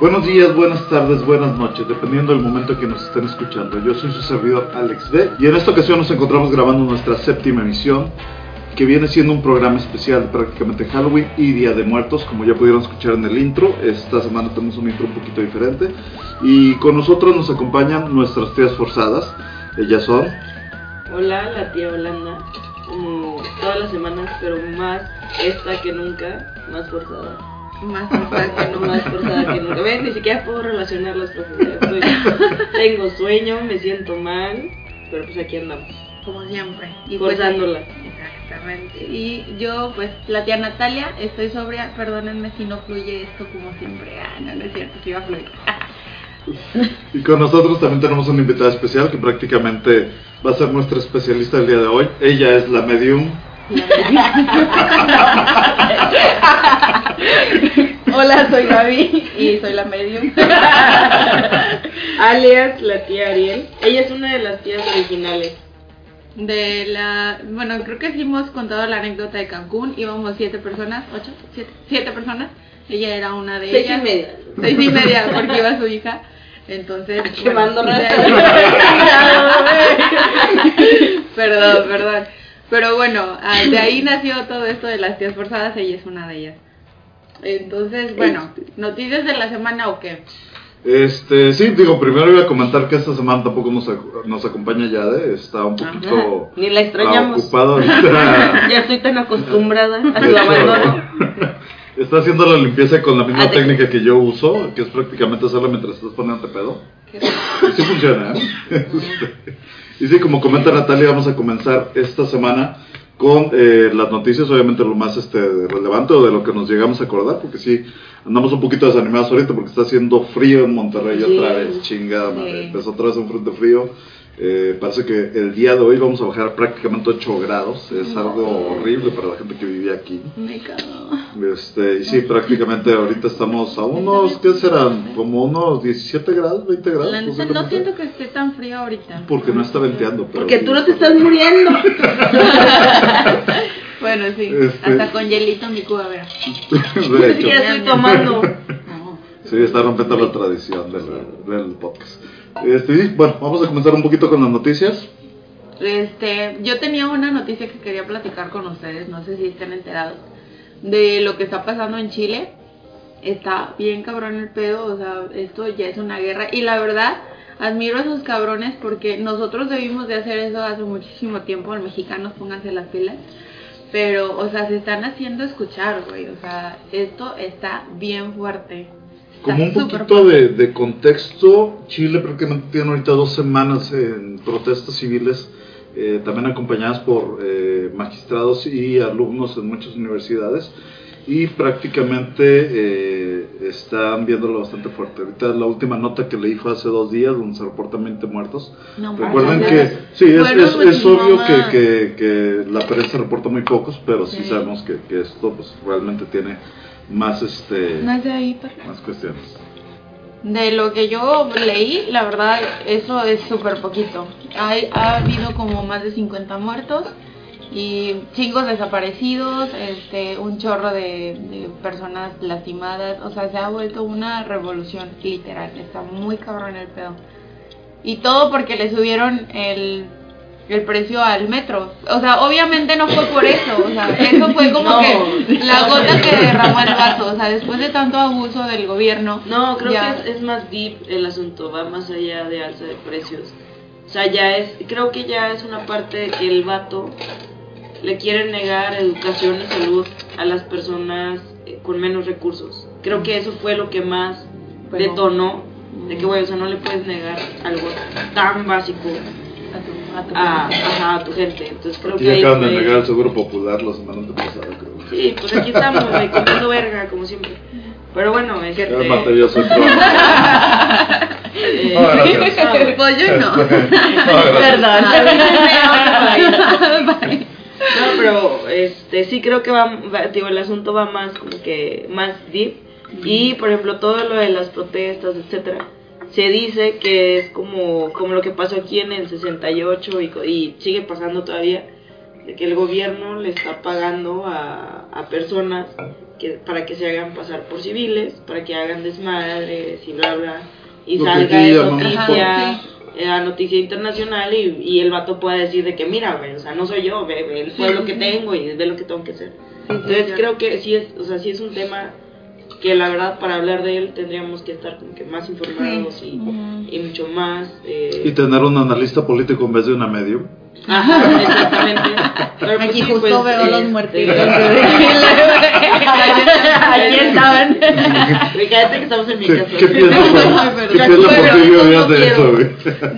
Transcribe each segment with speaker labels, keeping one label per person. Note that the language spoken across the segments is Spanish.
Speaker 1: Buenos días, buenas tardes, buenas noches, dependiendo del momento que nos estén escuchando. Yo soy su servidor Alex B y en esta ocasión nos encontramos grabando nuestra séptima emisión, que viene siendo un programa especial prácticamente Halloween y Día de Muertos, como ya pudieron escuchar en el intro. Esta semana tenemos un intro un poquito diferente y con nosotros nos acompañan nuestras tías forzadas. Ellas son.
Speaker 2: Hola, la tía Holanda, como todas las semanas, pero más esta que nunca, más forzada.
Speaker 3: Más forzada que
Speaker 2: No más forzada que nunca. Ven, ni siquiera puedo relacionar las cosas. Estoy- tengo sueño, me siento mal, pero pues aquí andamos,
Speaker 3: Como siempre. Y pues,
Speaker 2: forzándola.
Speaker 3: exactamente. Y yo, pues, la tía Natalia, estoy sobria. Perdónenme si no fluye esto como siempre. Ah, no, no es cierto, sí va a fluir.
Speaker 1: Y con nosotros también tenemos una invitada especial que prácticamente va a ser nuestra especialista el día de hoy. Ella es la medium.
Speaker 3: Hola, soy Gaby y soy la medium.
Speaker 2: Alias, la tía Ariel. Ella es una de las tías originales.
Speaker 3: De la. Bueno, creo que sí hemos contado la anécdota de Cancún. Íbamos siete personas, ocho, siete, siete personas. Ella era una de
Speaker 2: Seis
Speaker 3: ellas.
Speaker 2: y media.
Speaker 3: Seis y media, porque iba su hija. Entonces. Bueno, perdón, perdón. Pero bueno, ah, de ahí nació todo esto de las tías forzadas. Ella es una de ellas. Entonces, bueno, ¿noticias de la semana o qué?
Speaker 1: Este, sí, digo, primero voy a comentar que esta semana tampoco nos, ac- nos acompaña Yade, está un poquito
Speaker 2: Ni la extrañamos.
Speaker 1: ocupado ahorita.
Speaker 2: Ya estoy tan acostumbrada a su abandono.
Speaker 1: Está haciendo la limpieza con la misma
Speaker 2: Ah,
Speaker 1: técnica que yo uso, que es prácticamente hacerla mientras estás poniéndote pedo. Y sí funciona, ¿eh? Y sí, como comenta Natalia, vamos a comenzar esta semana con eh, las noticias, obviamente lo más este, relevante o de lo que nos llegamos a acordar, porque sí, andamos un poquito desanimados ahorita porque está haciendo frío en Monterrey
Speaker 2: Sí.
Speaker 1: otra vez, chingada madre. Empezó otra vez un frente frío. Eh, parece que el día de hoy vamos a bajar prácticamente 8 grados, es algo horrible para la gente que vivía aquí.
Speaker 3: Me cago.
Speaker 1: Este, y sí, prácticamente ahorita estamos a unos, ¿qué serán? Como unos 17 grados, 20 grados.
Speaker 3: La no siento que esté tan frío ahorita.
Speaker 1: Porque no está venteando. Pero
Speaker 2: Porque
Speaker 1: sí
Speaker 2: tú no te
Speaker 1: está
Speaker 2: estás muriendo.
Speaker 3: Bueno, sí.
Speaker 1: Este-
Speaker 3: Hasta con hielito mi cuba, ver.
Speaker 2: Ni siquiera estoy tomando.
Speaker 1: Sí, está rompiendo la tradición del, del podcast. Este, bueno, vamos a comenzar un poquito con las noticias.
Speaker 3: Este, yo tenía una noticia que quería platicar con ustedes, no sé si estén enterados, de lo que está pasando en Chile. Está bien cabrón el pedo, o sea, esto ya es una guerra. Y la verdad, admiro a esos cabrones porque nosotros debimos de hacer eso hace muchísimo tiempo, los mexicanos pónganse las pilas. Pero, o sea, se están haciendo escuchar, güey. O sea, esto está bien fuerte.
Speaker 1: Como un poquito de contexto, Chile prácticamente tiene ahorita dos semanas en protestas civiles, eh, también acompañadas por eh, magistrados y alumnos en muchas universidades, y prácticamente eh, están viéndolo bastante fuerte. Ahorita la última nota que leí fue hace dos días, donde se reportan 20 muertos.
Speaker 3: No
Speaker 1: Recuerden que, sí, es, es, es obvio que, que, que la prensa reporta muy pocos, pero sí,
Speaker 3: Sí.
Speaker 1: sabemos que, que esto pues, realmente tiene más, este,
Speaker 3: ahí,
Speaker 1: más cuestiones.
Speaker 3: De lo que yo leí, la verdad, eso es súper poquito. Hay, ha habido como más de 50 muertos y chingos desaparecidos, este, un chorro de, de personas lastimadas. O sea, se ha vuelto una revolución, literal. Está muy cabrón el pedo. Y todo porque le subieron el, el precio al metro. O sea, obviamente no fue por eso. O sea, eso fue como
Speaker 2: No.
Speaker 3: que la gota que derramó el vaso. O sea, después de tanto abuso del gobierno.
Speaker 2: No, creo
Speaker 3: ya-
Speaker 2: que es, es más deep el asunto, va más allá de alza de precios. O sea, ya es, creo que ya es una parte de que el vato le quiere negar educación y salud a las personas eh, con menos recursos. Creo que eso fue lo que más
Speaker 3: Pero-
Speaker 2: detonó de que, güey, o sea, no le puedes negar algo tan básico
Speaker 3: A tu, a tu
Speaker 2: a,
Speaker 3: gente.
Speaker 2: ajá, a tu gente. Entonces creo que
Speaker 1: acaban de negar el seguro popular la semana pasada, creo.
Speaker 2: Sí, pues aquí estamos, güey, comiendo verga, como siempre. Pero bueno, este...
Speaker 1: Cálmate, yo soy
Speaker 2: eh,
Speaker 1: No, gracias.
Speaker 2: ah, güey.
Speaker 3: Pollo no.
Speaker 1: No, gracias.
Speaker 2: No, pero este sí creo que va, va- digo, el asunto va más como que más deep y por ejemplo todo lo de las protestas, etcétera. Se dice que es como como lo que pasó aquí en el 68 y, co- y sigue pasando todavía de que el gobierno le está pagando a, a personas que para que se hagan pasar por civiles, para que hagan desmadres y bla bla y
Speaker 1: Lo
Speaker 2: salga de noticia
Speaker 3: Ajá,
Speaker 2: eh, a noticia internacional y, y el vato pueda decir de que mira, güey, o sea, no soy yo, ve, ve el pueblo
Speaker 3: sí,
Speaker 2: que
Speaker 3: sí.
Speaker 2: tengo y ve lo que tengo que hacer.
Speaker 3: Sí, sí,
Speaker 2: Entonces creo que sí es, o sea, sí es un tema que la verdad para hablar de él tendríamos que estar como que más informados y, y mucho más eh,
Speaker 1: Y tener un analista político en vez de una medium.
Speaker 2: Ajá, exactamente. Pero, pues,
Speaker 3: Aquí
Speaker 2: sí,
Speaker 3: justo
Speaker 2: pues,
Speaker 3: veo los
Speaker 2: este,
Speaker 3: muertitos.
Speaker 2: Aquí
Speaker 3: estaban.
Speaker 2: Cállate que estamos en mi
Speaker 1: ¿Qué,
Speaker 2: casa.
Speaker 1: qué piensas por. ¿qué piensas de eso, güey?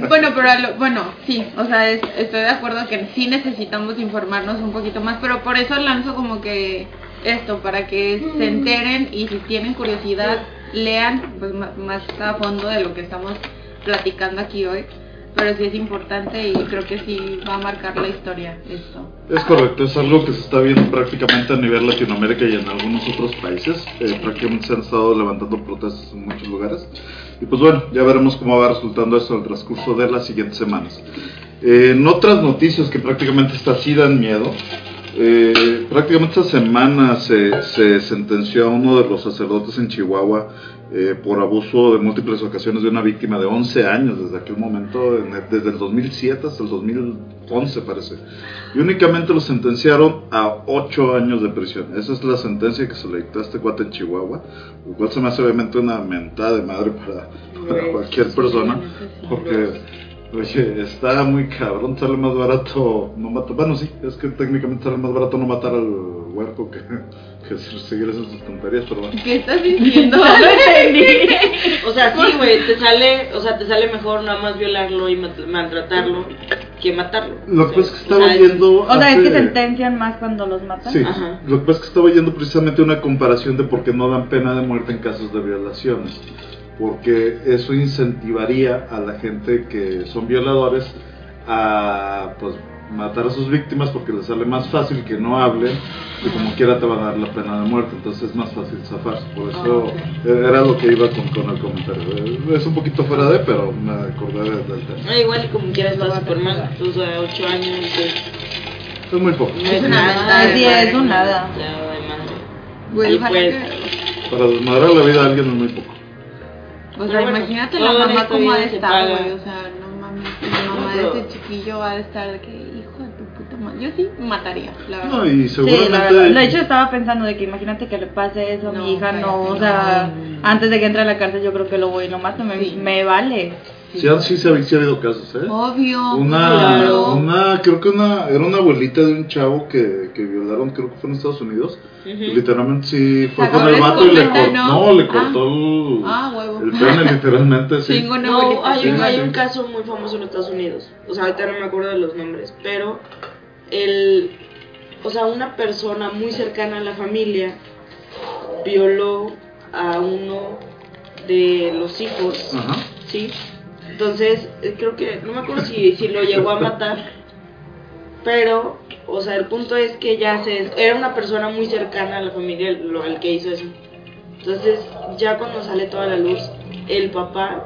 Speaker 3: Bueno, pero a lo- bueno, sí, o sea, es- estoy de acuerdo que sí necesitamos informarnos un poquito más, pero por eso lanzo como que esto, para que se enteren y si tienen curiosidad, lean pues más a fondo de lo que estamos platicando aquí hoy. Pero sí es importante y creo que sí va a marcar la historia esto.
Speaker 1: Es correcto, es algo que se está viendo prácticamente a nivel Latinoamérica y en algunos otros países. Eh, prácticamente se han estado levantando protestas en muchos lugares. Y pues bueno, ya veremos cómo va resultando esto en el transcurso de las siguientes semanas. Eh, en otras noticias que prácticamente estas sí dan miedo, eh, prácticamente esta semana se, se sentenció a uno de los sacerdotes en Chihuahua eh, por abuso de múltiples ocasiones de una víctima de 11 años desde aquel momento, desde el 2007 hasta el 2011 parece. Y únicamente lo sentenciaron a 8 años de prisión. Esa es la sentencia que se le dictó a este cuate en Chihuahua, lo cual se me hace obviamente una mentada de madre para, cualquier persona, porque... Oye, está muy cabrón, sale más barato no matar, bueno sí, es que técnicamente sale más barato no matar al huerco que, que seguir esas tonterías, pero bueno.
Speaker 3: ¿Qué estás diciendo?
Speaker 2: O sea, sí, güey, te sale, o sea, te sale mejor nada más violarlo y maltratarlo que matarlo.
Speaker 1: Lo que pasa es que estaba
Speaker 2: O sea,
Speaker 1: yendo...
Speaker 4: O sea, es que sentencian más cuando los matan.
Speaker 1: Sí,
Speaker 2: Ajá.
Speaker 1: lo que pasa es que estaba yendo precisamente una comparación de por qué no dan pena de muerte en casos de violaciones. Porque eso incentivaría a la gente que son violadores a pues matar a sus víctimas porque les sale más fácil que no hablen y como quiera te van a dar la pena de muerte, entonces es más fácil zafarse. Por eso era lo que iba con, con el comentario. Es un poquito fuera de, pero me acordé del tema.
Speaker 2: No, igual y como quieras está súper mal. O sea, 8 años
Speaker 1: Es muy poco.
Speaker 2: no es nada.
Speaker 4: es un nada.
Speaker 3: Ojalá
Speaker 2: pues,
Speaker 1: Para desmadrar la vida a alguien es muy poco.
Speaker 3: O sea,
Speaker 2: bueno,
Speaker 3: imagínate la mamá como ha de estar, güey. O sea, no mames, la mamá
Speaker 2: pero-
Speaker 3: de ese chiquillo ha de estar de que, hijo de tu puta madre. Yo sí mataría, la verdad.
Speaker 1: No, y
Speaker 4: Sí, la verdad.
Speaker 1: seguramente...
Speaker 4: De hecho, estaba pensando de que imagínate que le pase eso a
Speaker 3: No,
Speaker 4: mi hija, no, o sea,
Speaker 3: no.
Speaker 4: antes de que entre a la cárcel yo creo que lo voy y lo mato, me vale.
Speaker 1: Sí, ah, sí, se ha, sí ha habido casos, ¿eh?
Speaker 3: Obvio.
Speaker 1: Una,
Speaker 3: claro.
Speaker 1: una, creo que una, era una abuelita de un chavo que, que violaron, creo que fue en Estados Unidos. Y literalmente sí fue con el vato y le cortó,
Speaker 3: ¿no?
Speaker 1: le
Speaker 3: Ah.
Speaker 1: cortó el,
Speaker 3: Ah, huevo.
Speaker 1: el pene literalmente, sí.
Speaker 2: No, hay un,
Speaker 1: Sí,
Speaker 2: hay
Speaker 1: sí.
Speaker 2: un caso muy famoso en Estados Unidos. O sea, ahorita no me acuerdo de los nombres, pero el, o sea, una persona muy cercana a la familia violó a uno de los hijos,
Speaker 1: Ajá.
Speaker 2: ¿sí? Entonces, eh, creo que, no me acuerdo si, si lo llegó a matar, pero, o sea, el punto es que ya se, era una persona muy cercana a la familia lo, el que hizo eso. Entonces, ya cuando sale toda la luz, el papá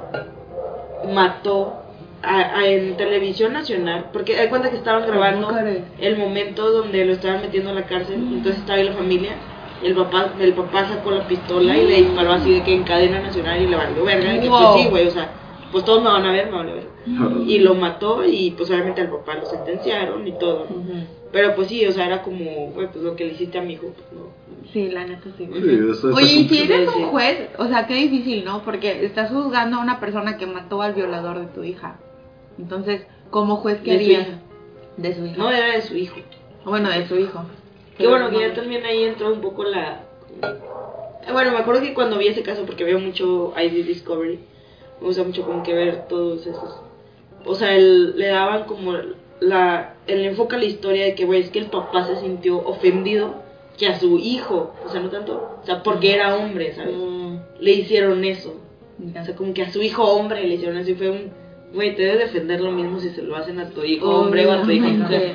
Speaker 2: mató a- a- en televisión nacional, porque hay cuenta que estaban grabando el momento donde lo estaban metiendo a la cárcel, entonces estaba ahí la familia, y el papá, el papá sacó la pistola y le disparó así de que en cadena nacional y le valió verga, que
Speaker 3: Wow.
Speaker 2: pues sí, güey, o sea, pues todos me van a ver, me van a ver. Y lo mató y pues obviamente al papá lo sentenciaron y todo. Pero pues sí, o sea, era como, güey, pues lo que le hiciste a mi hijo, pues no.
Speaker 3: Sí, la neta sí. Oye, y si eres un juez, o sea, qué difícil, ¿no? Porque estás juzgando a una persona que mató al violador de tu hija. Entonces, como juez, ¿qué
Speaker 2: De su
Speaker 3: harías? De su hija.
Speaker 2: No era de su hijo.
Speaker 3: Bueno, de su hijo.
Speaker 2: Que bueno, que ya también ahí entró un poco la Eh, Bueno, me acuerdo que cuando vi ese caso, porque veo mucho ID Discovery, me gusta mucho como que ver todos esos. O sea, el- le daban como la, el enfoque a la historia de que, güey, es que el papá se sintió ofendido que a su hijo, o sea, no tanto, o sea, porque era hombre, ¿sabes? Le hicieron eso. O sea, como que a su hijo hombre le hicieron eso y fue un, güey, te debes defender lo mismo si se lo hacen a tu hijo hombre o a tu hija mujer.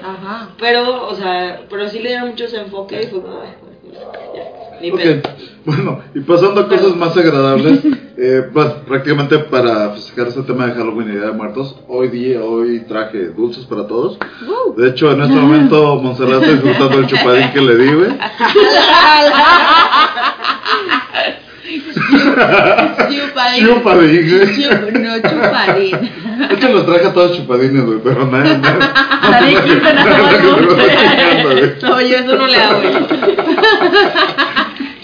Speaker 2: Pero, o sea, pero sí le dieron mucho ese enfoque y fue como, ay, bueno, ya, ni
Speaker 1: Ok,
Speaker 2: pedo.
Speaker 1: bueno, y pasando a cosas más agradables, eh, prácticamente para festejar este tema de Halloween y Día de Muertos, hoy día, hoy traje dulces para todos. De hecho, en este momento Monserrat está disfrutando el chupadín que le di, güey.
Speaker 3: Chupadín.
Speaker 1: Chupadín,
Speaker 3: no, chupadín.
Speaker 1: De hecho, los traje a todos chupadines, güey, pero nada, nada.
Speaker 4: Nadie quita nada
Speaker 2: yo eso no le hago.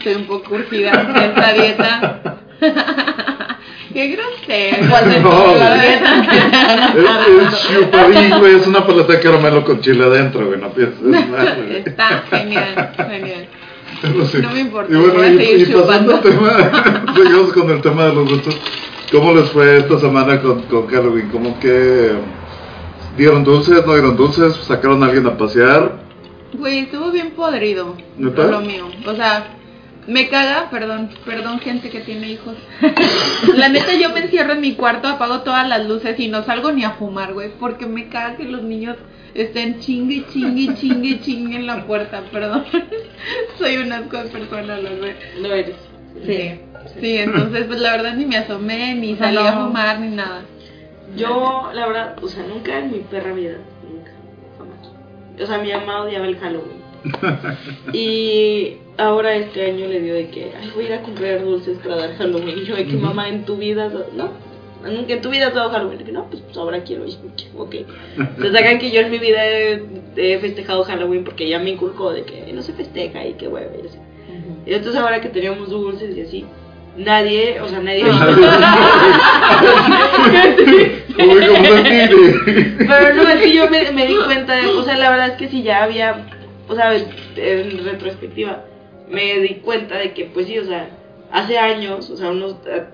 Speaker 3: Estoy un poco urgida en esta dieta. Qué grosero.
Speaker 4: ¿Cuál de
Speaker 1: No, chupadín, güey, es una paleta de caramelo con chile adentro, güey, no pienses.
Speaker 3: Está genial, genial.
Speaker 1: No, sé.
Speaker 3: No me importa,
Speaker 1: Y bueno,
Speaker 3: voy a
Speaker 1: y,
Speaker 3: seguir
Speaker 1: y pasando tema, seguimos con el tema de los dulces. ¿Cómo les fue esta semana con, con Halloween? ¿Cómo que dieron dulces, no dieron dulces? ¿Sacaron a alguien a pasear?
Speaker 3: Güey, estuvo bien podrido.
Speaker 1: ¿Neta?
Speaker 3: Por lo mío. O sea, me caga, perdón, perdón, gente que tiene hijos. La neta, yo me encierro en mi cuarto, apago todas las luces y no salgo ni a fumar, güey, porque me caga que los niños estén chingue, chingue, chingue, chingue en la puerta, perdón. Soy un asco de persona, lo sé.
Speaker 2: No eres.
Speaker 3: Sí. Sí, entonces, pues la verdad ni me asomé, ni
Speaker 4: O sea,
Speaker 3: salí a fumar, ni nada.
Speaker 2: Yo, la verdad, o sea, nunca en mi perra vida, nunca, jamás. O sea, mi mamá odiaba el Halloween. Y ahora este año le dio de que, ay, voy a ir a comprar dulces para dar Halloween. Y yo, de que mamá, en tu vida, no, nunca en tu vida has dado Halloween. Y que no, pues, pues, ahora quiero. Yo, ok. Se sacan que yo en mi vida he, he festejado Halloween porque ya me inculcó de que no se festeja y que hueva y así. Y entonces ahora que teníamos dulces y así, nadie, o sea, nadie... Pero no, es que yo me, me di cuenta, de, o sea, la verdad es que si ya había, o sea, en retrospectiva, me di cuenta de que, pues sí, o sea, hace años, o sea, unos eh,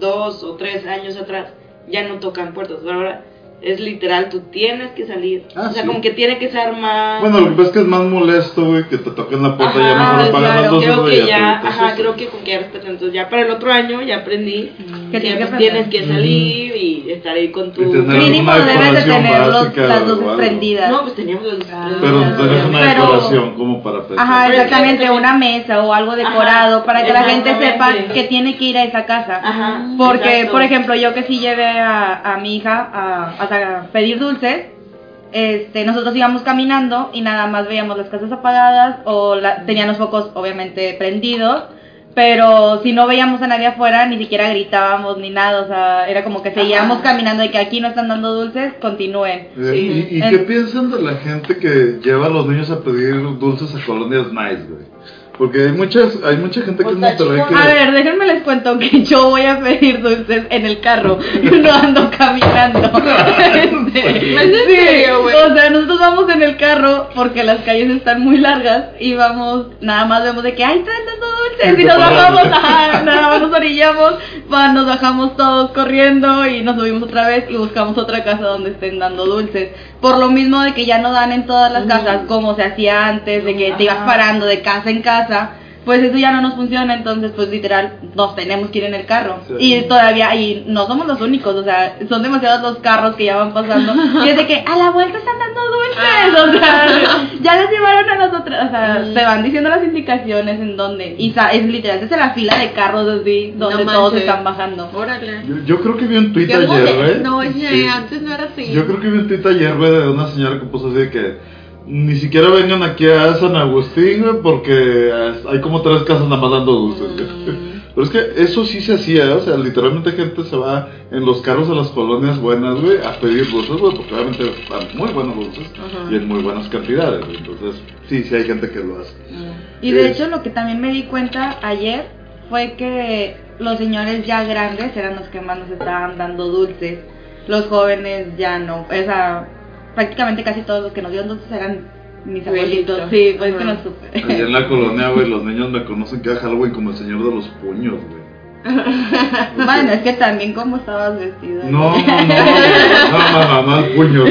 Speaker 2: dos o tres años atrás, ya no tocan puertas, pero ahora es literal, tú tienes que salir,
Speaker 1: Ah,
Speaker 2: o sea,
Speaker 1: sí.
Speaker 2: como que tiene que ser más...
Speaker 1: Bueno, lo que pasa es que es más molesto, güey, que te toquen la puerta y ya
Speaker 2: Ajá,
Speaker 1: mejor apagan las
Speaker 2: claro,
Speaker 1: luces,
Speaker 2: creo que ya, ajá, creo que con que ya respetan, entonces ya para el otro año ya aprendí
Speaker 4: Que
Speaker 2: que,
Speaker 4: tienes que
Speaker 2: pues, tienes que salir y estar ahí con tu...
Speaker 1: Y tener
Speaker 4: Mínimo debes de tener los-
Speaker 1: básica,
Speaker 4: las
Speaker 1: o
Speaker 4: luces prendidas.
Speaker 2: No, pues teníamos las
Speaker 4: Ah.
Speaker 2: las-
Speaker 1: Pero
Speaker 2: las-
Speaker 1: tenés una
Speaker 4: Pero-
Speaker 1: decoración como para pensar.
Speaker 4: Ajá, exactamente, una mesa o algo decorado
Speaker 2: Ajá,
Speaker 4: para que la gente sepa que tiene que ir a esa casa.
Speaker 2: Ajá,
Speaker 4: Porque,
Speaker 2: exacto.
Speaker 4: por ejemplo, yo que sí llevé a, a mi hija a, a pedir dulces, este, nosotros íbamos caminando y nada más veíamos las casas apagadas o la- tenían los focos obviamente prendidos, pero si no veíamos a nadie afuera ni siquiera gritábamos ni nada, o sea, era como que seguíamos
Speaker 2: Ajá.
Speaker 4: caminando de que aquí no están dando dulces, continúen.
Speaker 1: Eh,
Speaker 2: Sí.
Speaker 1: ¿Y, y
Speaker 4: En-
Speaker 1: qué piensan de la gente que lleva a los niños a pedir dulces a colonias nice, güey? Porque hay muchas, hay mucha gente que en
Speaker 2: Pues está
Speaker 1: Monterrey que...
Speaker 2: chingón.
Speaker 4: A ver, déjenme les cuento que yo voy a pedir dulces en el carro, no ando caminando. Este,
Speaker 3: ¿Es en serio, güey?
Speaker 4: o sea, nosotros vamos en el carro porque las calles están muy largas y vamos, nada más vemos de que, ay, están dando dulces y nos bajamos, ajá, nada más nos orillamos, va, nos bajamos todos corriendo y nos subimos otra vez y buscamos otra casa donde estén dando dulces. Por lo mismo de que ya no dan en todas las casas como se hacía antes, de que te ibas parando de casa en casa pues eso ya no nos funciona, entonces pues literal nos tenemos que ir en el carro.
Speaker 1: Sí.
Speaker 4: Y todavía, y no somos los únicos, o sea, son demasiados los carros que ya van pasando. y es de que a la vuelta están dando dulces, o sea, ya les llevaron a nosotros, o sea,
Speaker 3: Mm.
Speaker 4: se van diciendo las indicaciones en dónde. Y es literal, es la fila de carros así, donde
Speaker 3: No
Speaker 4: todos están bajando.
Speaker 3: Órale.
Speaker 1: Yo, yo creo que vi un tuit
Speaker 3: Qué
Speaker 1: ayer, güey.
Speaker 3: moderno, oye,
Speaker 1: Sí.
Speaker 3: antes no era así.
Speaker 1: Yo creo que vi un tuit ayer, güey, de una señora que puso así de que ni siquiera vengan aquí a San Agustín, güey, porque hay como tres casas nada más dando dulces, güey.
Speaker 3: Mm.
Speaker 1: Pero es que eso sí se hacía, o sea, literalmente gente se va en los carros a las colonias buenas, güey, a pedir dulces, güey, porque obviamente están muy buenos dulces
Speaker 3: Ajá.
Speaker 1: y en muy buenas cantidades, güey. Entonces, sí, sí hay gente que lo hace.
Speaker 4: Y de hecho lo que también me di cuenta ayer fue que los señores ya grandes eran los que más nos estaban dando dulces. Los jóvenes ya no. O sea, prácticamente casi todos los que nos dieron dulces eran mis
Speaker 2: Abuelitos.
Speaker 4: Sí, pues que
Speaker 2: Ajá.
Speaker 4: no supe.
Speaker 1: Allá en la colonia, güey, los niños me conocen que era Halloween como el señor de los puños, güey.
Speaker 4: Bueno, es que también como estabas vestido.
Speaker 1: No, no, no, no, no, no, puño.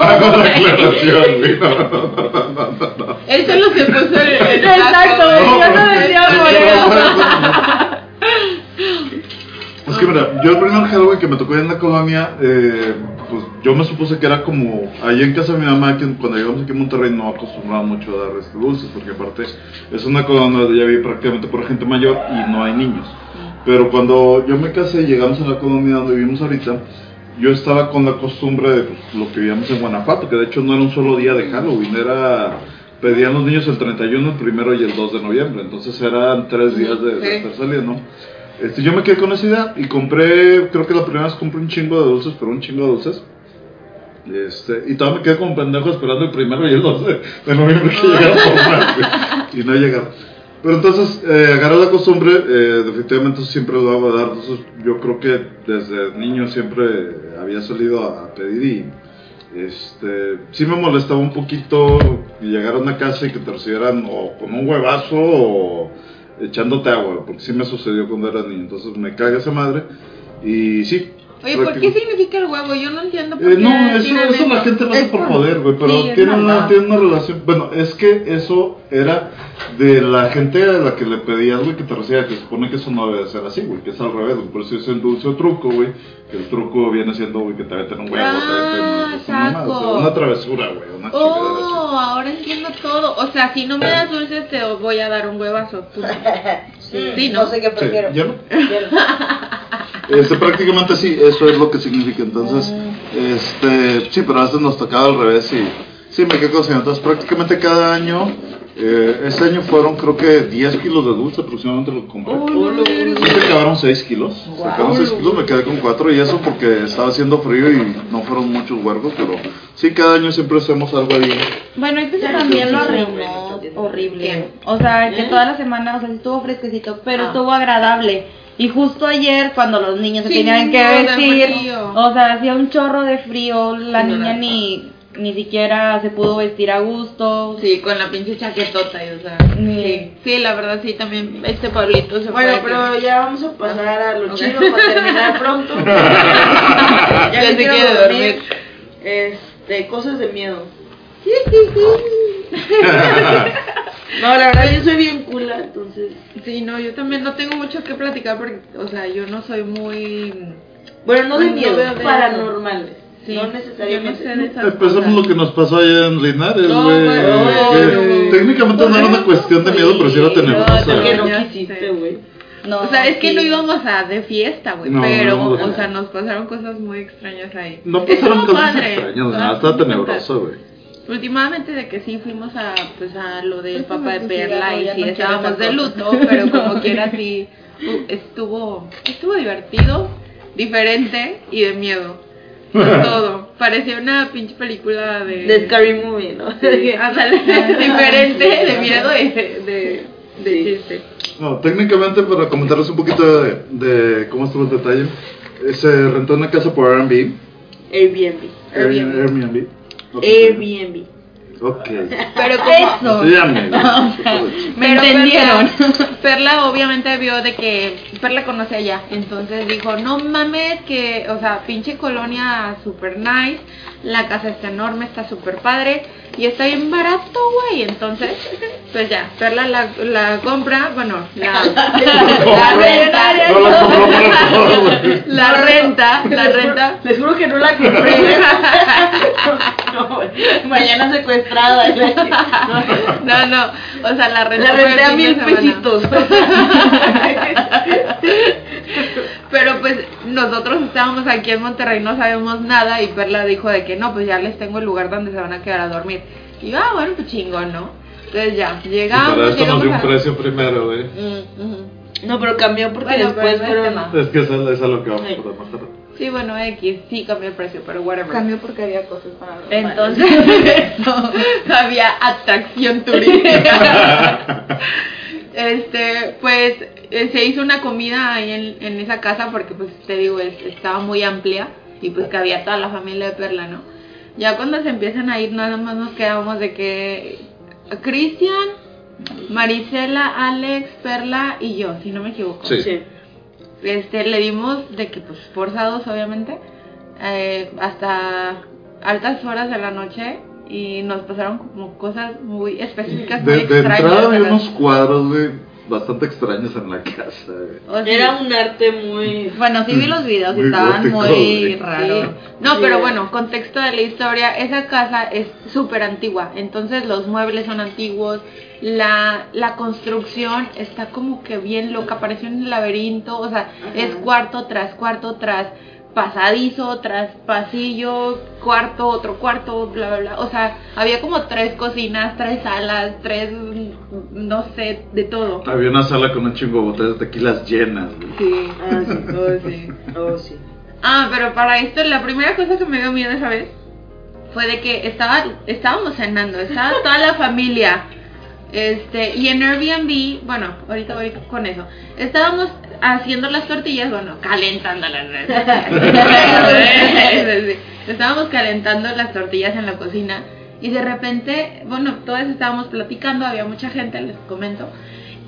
Speaker 1: Hago la aclaración, güey. No, no, no, no, no, no.
Speaker 3: Él solo se puso el,
Speaker 4: Exacto, yo no decía
Speaker 1: no,
Speaker 4: por
Speaker 1: no, Es que mira, yo el primer Halloween que me tocó allá en la colonia, eh, pues yo me supuse que era como allá en casa de mi mamá, que cuando llegamos aquí a Monterrey no acostumbraba mucho a dar este dulces, porque aparte es una colonia donde ya vive prácticamente por gente mayor y no hay niños. Pero cuando yo me casé y llegamos a la colonia donde vivimos ahorita, yo estaba con la costumbre de pues, lo que vivíamos en Guanajuato, que de hecho no era un solo día de Halloween, era pedían los niños el 31, el primero y el 2 de noviembre, entonces eran tres días de, de estar saliendo. Este, yo me quedé con esa idea y compré, creo que la primera vez compré un chingo de dulces, pero un chingo de dulces. Este, y todavía me quedé como pendejo esperando el primero y el 2 de, noviembre que llegaran por y no llegaron. Pero entonces eh, agarré la costumbre, eh, definitivamente siempre lo daba a dar, entonces yo creo que desde niño siempre había salido a, a pedir y este, sí me molestaba un poquito llegar a una casa y que te recibieran o con un huevazo o echándote agua, porque sí me sucedió cuando era niño, entonces me caga esa madre y sí.
Speaker 3: Oye, ¿por qué significa el huevo? Yo no entiendo por
Speaker 1: eh,
Speaker 3: qué.
Speaker 1: no, eso, eso la gente lo hace por
Speaker 4: por-
Speaker 1: poder, güey, pero
Speaker 4: sí,
Speaker 1: tiene, una, tiene una relación. Bueno, es que eso era de la gente a la que le pedías, güey, que te recibía, que se supone que eso no debe de ser así, güey, que es al revés, güey, por eso es el dulce o truco, güey, que el truco viene siendo, güey, que te meten un huevo, te
Speaker 3: Ah,
Speaker 1: meten mamada, o sea,
Speaker 3: saco.
Speaker 1: una travesura, güey, una.
Speaker 3: Oh, ahora entiendo todo. O sea, si no me das dulces, te voy a dar un huevazo. Punto. Sí, ¿no?
Speaker 2: No sé qué
Speaker 1: Sí,
Speaker 2: prefiero.
Speaker 1: ¿ya no? Este, prácticamente sí, eso es lo que significa. Entonces, este, sí, pero a veces nos tocaba al revés y sí, me quedé con eso. Entonces, prácticamente cada año, eh, este año fueron creo que 10 kilos de dulce aproximadamente lo que compré. Sí, se acabaron 6 kilos. Se acabaron 6 kilos, me quedé con 4 y eso porque estaba haciendo frío y no fueron muchos huergos, pero sí, cada año siempre hacemos algo ahí.
Speaker 4: Bueno, es que eso
Speaker 2: Ya,
Speaker 4: también lo
Speaker 2: sí.
Speaker 4: horrible.
Speaker 3: ¿Qué?
Speaker 4: O sea, que
Speaker 2: ¿Eh?
Speaker 4: toda la semana, o sea, sí estuvo fresquecito, pero
Speaker 2: Ah.
Speaker 4: estuvo agradable. Y justo ayer, cuando los niños se
Speaker 3: Sí,
Speaker 4: tenían que vestir, o sea, hacía un chorro de frío, la
Speaker 3: Sí,
Speaker 4: niña ni, ni siquiera se pudo vestir a gusto.
Speaker 3: Sí, con la pinche chaquetota, y, o sea.
Speaker 4: Sí.
Speaker 3: Sí, sí, la verdad, sí, también este Pablito se
Speaker 2: Bueno,
Speaker 3: fue.
Speaker 2: pero ya vamos a pasar a lo
Speaker 3: Ok.
Speaker 2: chido para terminar pronto.
Speaker 3: Ya
Speaker 2: me
Speaker 3: se
Speaker 2: quiero
Speaker 3: quiere dormir.
Speaker 2: Este, cosas de miedo. No, la verdad yo soy bien cula, entonces.
Speaker 3: Sí, no, yo también no tengo mucho que platicar porque, o sea, yo no soy muy...
Speaker 2: Bueno, no de
Speaker 3: no
Speaker 2: miedo,
Speaker 3: de
Speaker 2: paranormales.
Speaker 3: Sí,
Speaker 2: no
Speaker 3: yo
Speaker 2: necesariamente.
Speaker 3: no sé
Speaker 1: Empezamos
Speaker 3: cosas.
Speaker 1: lo que nos pasó allá en Linares,
Speaker 3: No,
Speaker 1: güey.
Speaker 3: no.
Speaker 1: técnicamente no era una cuestión de miedo, pero sí era tenebrosa.
Speaker 3: no,
Speaker 2: Porque no quisiste, güey.
Speaker 4: No,
Speaker 3: O sea, es que
Speaker 4: sí.
Speaker 3: no íbamos a de fiesta, güey,
Speaker 1: No,
Speaker 3: pero, o sea, nos pasaron cosas muy extrañas ahí.
Speaker 1: No pasaron cosas
Speaker 3: padre.
Speaker 1: extrañas, nada, estaba tenebroso, güey.
Speaker 3: Últimamente de que sí fuimos a pues a lo del
Speaker 4: Pues,
Speaker 3: papá de Perla y sí
Speaker 4: no
Speaker 3: estábamos de luto, pero como quiera sí uh, estuvo estuvo divertido, diferente y de miedo. Todo. Parecía una pinche película de
Speaker 2: De Scary Movie, ¿no?
Speaker 3: Sí, diferente de miedo y de, de, de chiste.
Speaker 1: No, técnicamente para comentarles un poquito de, de cómo estuvo el detalle, eh, se rentó una casa por Airbnb.
Speaker 2: Airbnb.
Speaker 3: Airbnb.
Speaker 1: Airbnb.
Speaker 2: Airbnb.
Speaker 1: Ok.
Speaker 3: Pero
Speaker 4: Eso. Me entendieron.
Speaker 3: Perla, Perla obviamente vio de que Perla conoce allá, entonces dijo, no mames que, o sea, pinche colonia super nice, la casa está enorme, está super padre y está bien barato, güey, entonces, pues ya, Perla la, la compra, bueno, la, la renta,
Speaker 1: la
Speaker 3: renta, la
Speaker 2: Les juro-
Speaker 3: renta,
Speaker 2: Les juro que no la compré. No. Mañana secuestrada. No,
Speaker 3: no, o sea, la renta
Speaker 2: La renté a mil pesitos.
Speaker 3: Pero pues nosotros estábamos aquí en Monterrey, no sabemos nada y Perla dijo de que no, pues ya les tengo el lugar donde se van a quedar a dormir. Y yo, ah, bueno, pues chingón, ¿no? Entonces ya,
Speaker 1: Y
Speaker 3: llegamos,
Speaker 1: para esto nos
Speaker 3: llegamos
Speaker 1: dio un
Speaker 3: a-
Speaker 1: precio primero, güey.
Speaker 3: Mm.
Speaker 2: No, pero cambió porque
Speaker 4: Bueno, pero
Speaker 2: después
Speaker 4: no es
Speaker 2: fueron.
Speaker 4: tema.
Speaker 1: Es que eso es a lo que vamos
Speaker 2: Sí.
Speaker 1: a trabajar.
Speaker 3: Sí, bueno, X, sí cambió el precio, pero whatever.
Speaker 4: Cambió porque había cosas para
Speaker 3: Entonces, había atracción turística. este, pues eh, se hizo una comida ahí en, en esa casa porque, pues te digo, es- estaba muy amplia y pues cabía toda la familia de Perla, ¿no? Ya cuando se empiezan a ir, nada más nos quedamos de que Cristian, Marisela, Alex, Perla y yo, si no me equivoco.
Speaker 1: Sí.
Speaker 2: Sí.
Speaker 3: Este, le dimos de que, pues, forzados, obviamente, eh, hasta altas horas de la noche y nos pasaron como cosas muy específicas, muy
Speaker 1: De, de
Speaker 3: extrañas.
Speaker 1: entrada había unos cuadros, güey, bastante extraños en la casa, güey.
Speaker 3: O sea,
Speaker 2: Era un arte muy...
Speaker 4: Bueno, sí vi los videos y
Speaker 1: Muy
Speaker 4: estaban
Speaker 1: gótico,
Speaker 4: muy raros.
Speaker 3: No,
Speaker 2: Sí.
Speaker 3: pero bueno, contexto de la historia, esa casa es súper antigua, entonces los muebles son antiguos, la, la construcción está como que bien loca, parece un laberinto, o sea, es cuarto tras cuarto tras pasadizo, tras pasillo, cuarto, otro cuarto, bla, bla, bla, o sea, había como tres cocinas, tres salas, tres, no sé, de todo.
Speaker 1: Había una sala con un chingo de botellas de tequilas llenas, güey.
Speaker 3: Sí,
Speaker 2: Ah, sí.
Speaker 3: oh, sí.
Speaker 2: Oh, sí.
Speaker 3: Ah, pero para esto la primera cosa que me dio miedo esa vez fue de que estaba, estábamos cenando, estaba toda la familia. Este, y en Airbnb, bueno, ahorita voy con eso. Estábamos haciendo las tortillas, bueno, calentándolas. estábamos calentando las tortillas en la cocina y de repente, bueno, todos estábamos platicando, había mucha gente, les comento,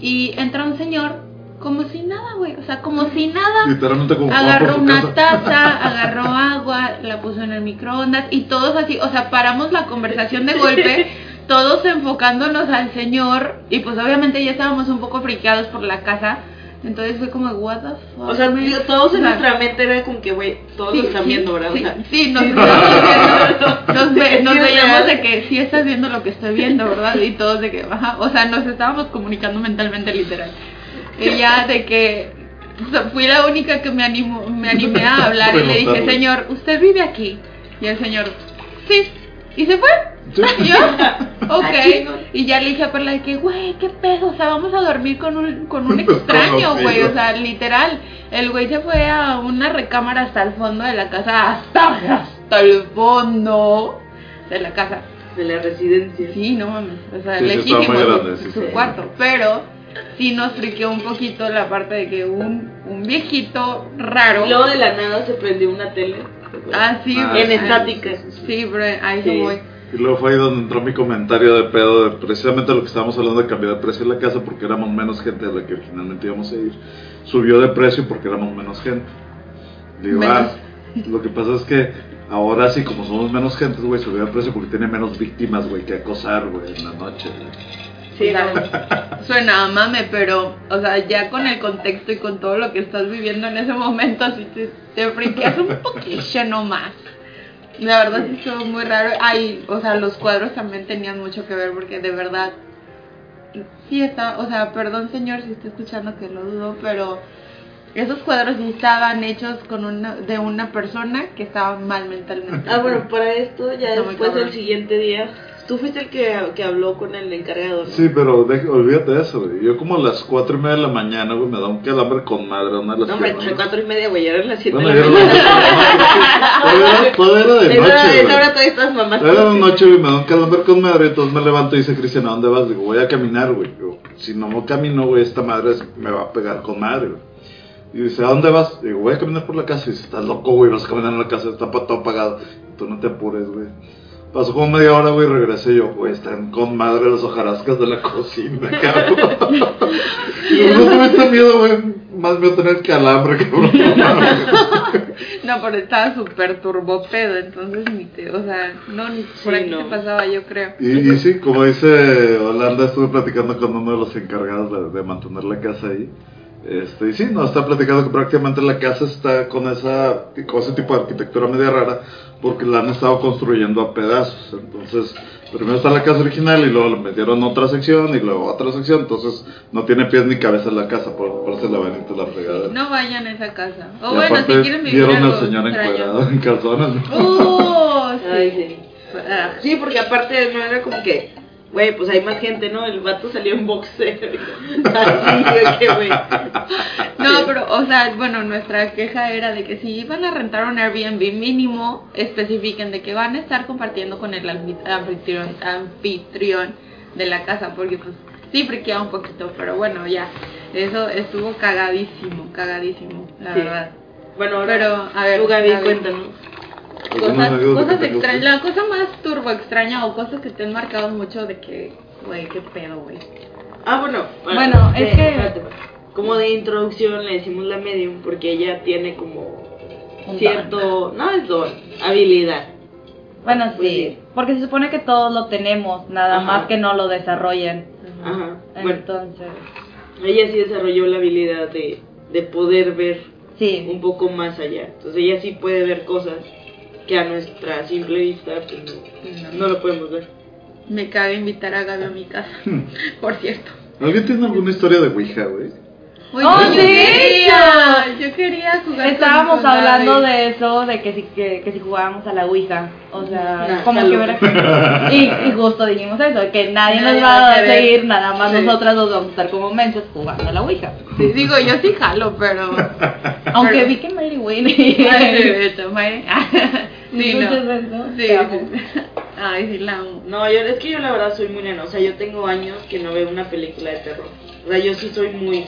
Speaker 3: y entra un señor como si nada, güey, o sea, como si nada.
Speaker 1: Literalmente como Juan
Speaker 3: Agarró una
Speaker 1: casa.
Speaker 3: taza, agarró agua, la puso en el microondas y todos así, o sea, paramos la conversación de golpe, todos enfocándonos al señor y pues obviamente ya estábamos un poco friqueados por la casa, entonces fue como, what the fuck.
Speaker 2: O sea,
Speaker 3: man?"
Speaker 2: digo, todos en nuestra mente era como que, güey, todos
Speaker 3: sí,
Speaker 2: lo están
Speaker 3: sí,
Speaker 2: viendo, ¿verdad?
Speaker 3: Sí,
Speaker 2: o sea,
Speaker 3: sí, nos, nos, ve-
Speaker 2: Sí,
Speaker 3: nos veíamos de que sí estás viendo lo que estoy viendo, ¿verdad? Y todos de que, ajá, o sea, nos estábamos comunicando mentalmente literal. Y ya de que o sea, fui la única que me animó, me animé a hablar y le dije, señor, ¿usted vive aquí? Y el señor, sí. ¿Y se fue? Yo, ok.
Speaker 2: Ah.
Speaker 3: Y ya le dije a Perla de que, güey, qué pedo, o sea, vamos a dormir con un, con un extraño, güey. O sea, literal. El güey se fue a una recámara hasta el fondo de la casa, hasta, hasta el fondo de la casa.
Speaker 2: de la residencia.
Speaker 3: Sí, no mames. O sea,
Speaker 1: Sí, muy
Speaker 3: su-
Speaker 1: grande, sí,
Speaker 3: su
Speaker 1: sí.
Speaker 3: cuarto. Pero sí nos friqueó un poquito la parte de que un, un viejito raro.
Speaker 2: Y luego de la nada se prendió una tele.
Speaker 3: Ah, sí,
Speaker 1: Ah,
Speaker 3: güey.
Speaker 2: En estática.
Speaker 1: sí, sí, sí.
Speaker 3: Sí, pero a eso
Speaker 2: Sí.
Speaker 3: voy.
Speaker 1: Y luego fue ahí donde entró mi comentario de pedo de precisamente lo que estábamos hablando de cambiar de precio de la casa porque éramos menos gente de la que originalmente íbamos a ir. Subió de precio porque éramos menos gente. Digo,
Speaker 3: Menos.
Speaker 1: ah, lo que pasa es que ahora sí, como somos menos gente, güey, subió de precio porque tiene menos víctimas, güey, que acosar, güey, en la noche. güey.
Speaker 2: Sí, no.
Speaker 3: Suena a mame, pero, o sea, ya con el contexto y con todo lo que estás viviendo en ese momento, así te, te friqueas un poquillo nomás. La verdad sí estuvo muy raro. Ay, o sea, los cuadros también tenían mucho que ver porque de verdad sí está, o sea, perdón señor si está escuchando que lo dudo, pero esos cuadros sí estaban hechos con una de una persona que estaba mal mentalmente.
Speaker 2: Ah, bueno, para esto, ya
Speaker 3: Está
Speaker 2: después del siguiente día, tú fuiste el que, que habló con el encargado, ¿no?
Speaker 1: Sí, pero deja- olvídate de eso, güey. Yo como a las cuatro y media de la mañana, güey, me da un calambre con madre, una de las
Speaker 2: No, hombre,
Speaker 1: piernas.
Speaker 2: entre cuatro y media, güey, ya eran las siete
Speaker 1: Bueno,
Speaker 2: de la mañana.
Speaker 1: Todavía todavía era de noche,
Speaker 2: esa
Speaker 1: güey.
Speaker 2: hora todavía estás mamás.
Speaker 1: Era de noche, güey, me da un calambre con madre, entonces me levanto y dice Cristian, ¿a dónde vas? Digo, voy a caminar, güey. Digo, si no camino, güey, esta madre me va a pegar con madre, güey. Y dice, ¿a dónde vas? Digo, voy a caminar por la casa. Y dice, estás loco, güey, vas a caminar en la casa, está todo apagado. Tú no te apures, güey. Pasó como media hora, güey, regresé yo, güey, están con madre las hojarascas de la cocina, cabrón. No tuviste miedo, güey, más miedo tener calambre, cabrón.
Speaker 3: No, pero estaba súper turbo pedo, entonces ni te, o sea, no, ni por
Speaker 2: Sí,
Speaker 3: aquí
Speaker 2: no.
Speaker 3: te pasaba, yo creo.
Speaker 1: Y, y sí, como dice Holanda, estuve platicando con uno de los encargados de, de mantener la casa ahí. Este, y sí, nos está platicando que prácticamente la casa está con esa con ese tipo de arquitectura media rara porque la han estado construyendo a pedazos. Entonces, primero está la casa original y luego le metieron otra sección y luego otra sección. Entonces, no tiene pies ni cabeza la casa, por, por eso la laberinto la fregadera.
Speaker 3: No vayan a esa casa. O
Speaker 1: y
Speaker 3: bueno, si quieren vivir
Speaker 1: vieron al señor encuadrado en calzones. ¿no?
Speaker 3: ¡Uh!
Speaker 2: Ay,
Speaker 3: sí.
Speaker 2: sí.
Speaker 3: Ah,
Speaker 2: Sí, porque aparte no era como que, güey, pues hay más gente, ¿no? El vato salió en boxer. Así, güey, que, güey.
Speaker 3: No, pero, o sea, bueno, nuestra queja era de que si iban a rentar un Airbnb mínimo, especifiquen de que van a estar compartiendo con el anfi- anfitrión, anfitrión de la casa, porque pues sí friqueaba un poquito, pero bueno, ya, eso estuvo cagadísimo, cagadísimo, la
Speaker 2: Sí.
Speaker 3: verdad.
Speaker 2: Bueno, ahora,
Speaker 3: Pero, a ver,
Speaker 2: tú, Gaby, cuéntanos.
Speaker 1: ¿Alguna
Speaker 3: cosas, cosas extrañas, la cosa más turbo extraña o cosas que te han marcado mucho de que, güey, qué pedo, güey.
Speaker 2: Ah, bueno.
Speaker 4: Bueno, es que-
Speaker 2: espérate, Como de introducción le decimos la medium porque ella tiene como
Speaker 4: Un
Speaker 2: cierto... No es don, habilidad.
Speaker 4: Bueno,
Speaker 2: Pues
Speaker 4: sí, porque se supone que todos lo tenemos, nada
Speaker 2: Ajá.
Speaker 4: más que no lo desarrollen.
Speaker 2: Ajá. Bueno,
Speaker 4: Entonces,
Speaker 2: ella sí desarrolló la habilidad de, de poder ver
Speaker 4: sí.
Speaker 2: un poco más allá. Entonces ella sí puede ver cosas que a nuestra simple vista pues, no, no lo podemos ver.
Speaker 3: Me cabe invitar a Gaby a mi casa,
Speaker 1: Hmm.
Speaker 3: por cierto.
Speaker 1: ¿Alguien tiene alguna historia de Ouija, güey?
Speaker 3: Oye,
Speaker 4: ¡Oh,
Speaker 3: yo
Speaker 4: sí!
Speaker 3: quería, yo quería jugar
Speaker 4: Estábamos
Speaker 3: con
Speaker 4: hablando de eso, de que si, que, que si jugábamos a la Ouija. O sea,
Speaker 2: Nah,
Speaker 4: como que hubiera... Y, y justo dijimos eso, que nadie,
Speaker 3: Nadie
Speaker 4: nos
Speaker 3: va
Speaker 4: va
Speaker 3: a
Speaker 4: seguir, nada más
Speaker 3: Sí.
Speaker 4: nosotras nos vamos a estar como mensos jugando a la Ouija.
Speaker 3: Sí, digo, yo sí jalo, pero...
Speaker 4: Aunque
Speaker 3: Pero-
Speaker 4: vi que Mary Wayne...
Speaker 3: Ay, sí, de hecho, Mayre. Sí, no.
Speaker 4: Escuchas eso,
Speaker 3: Sí,
Speaker 4: te amo.
Speaker 3: sí. Ay, sí, la amo.
Speaker 2: No, yo, es que yo la verdad soy muy nena. O sea, yo tengo años que no veo una película de terror. O sea, yo sí soy muy,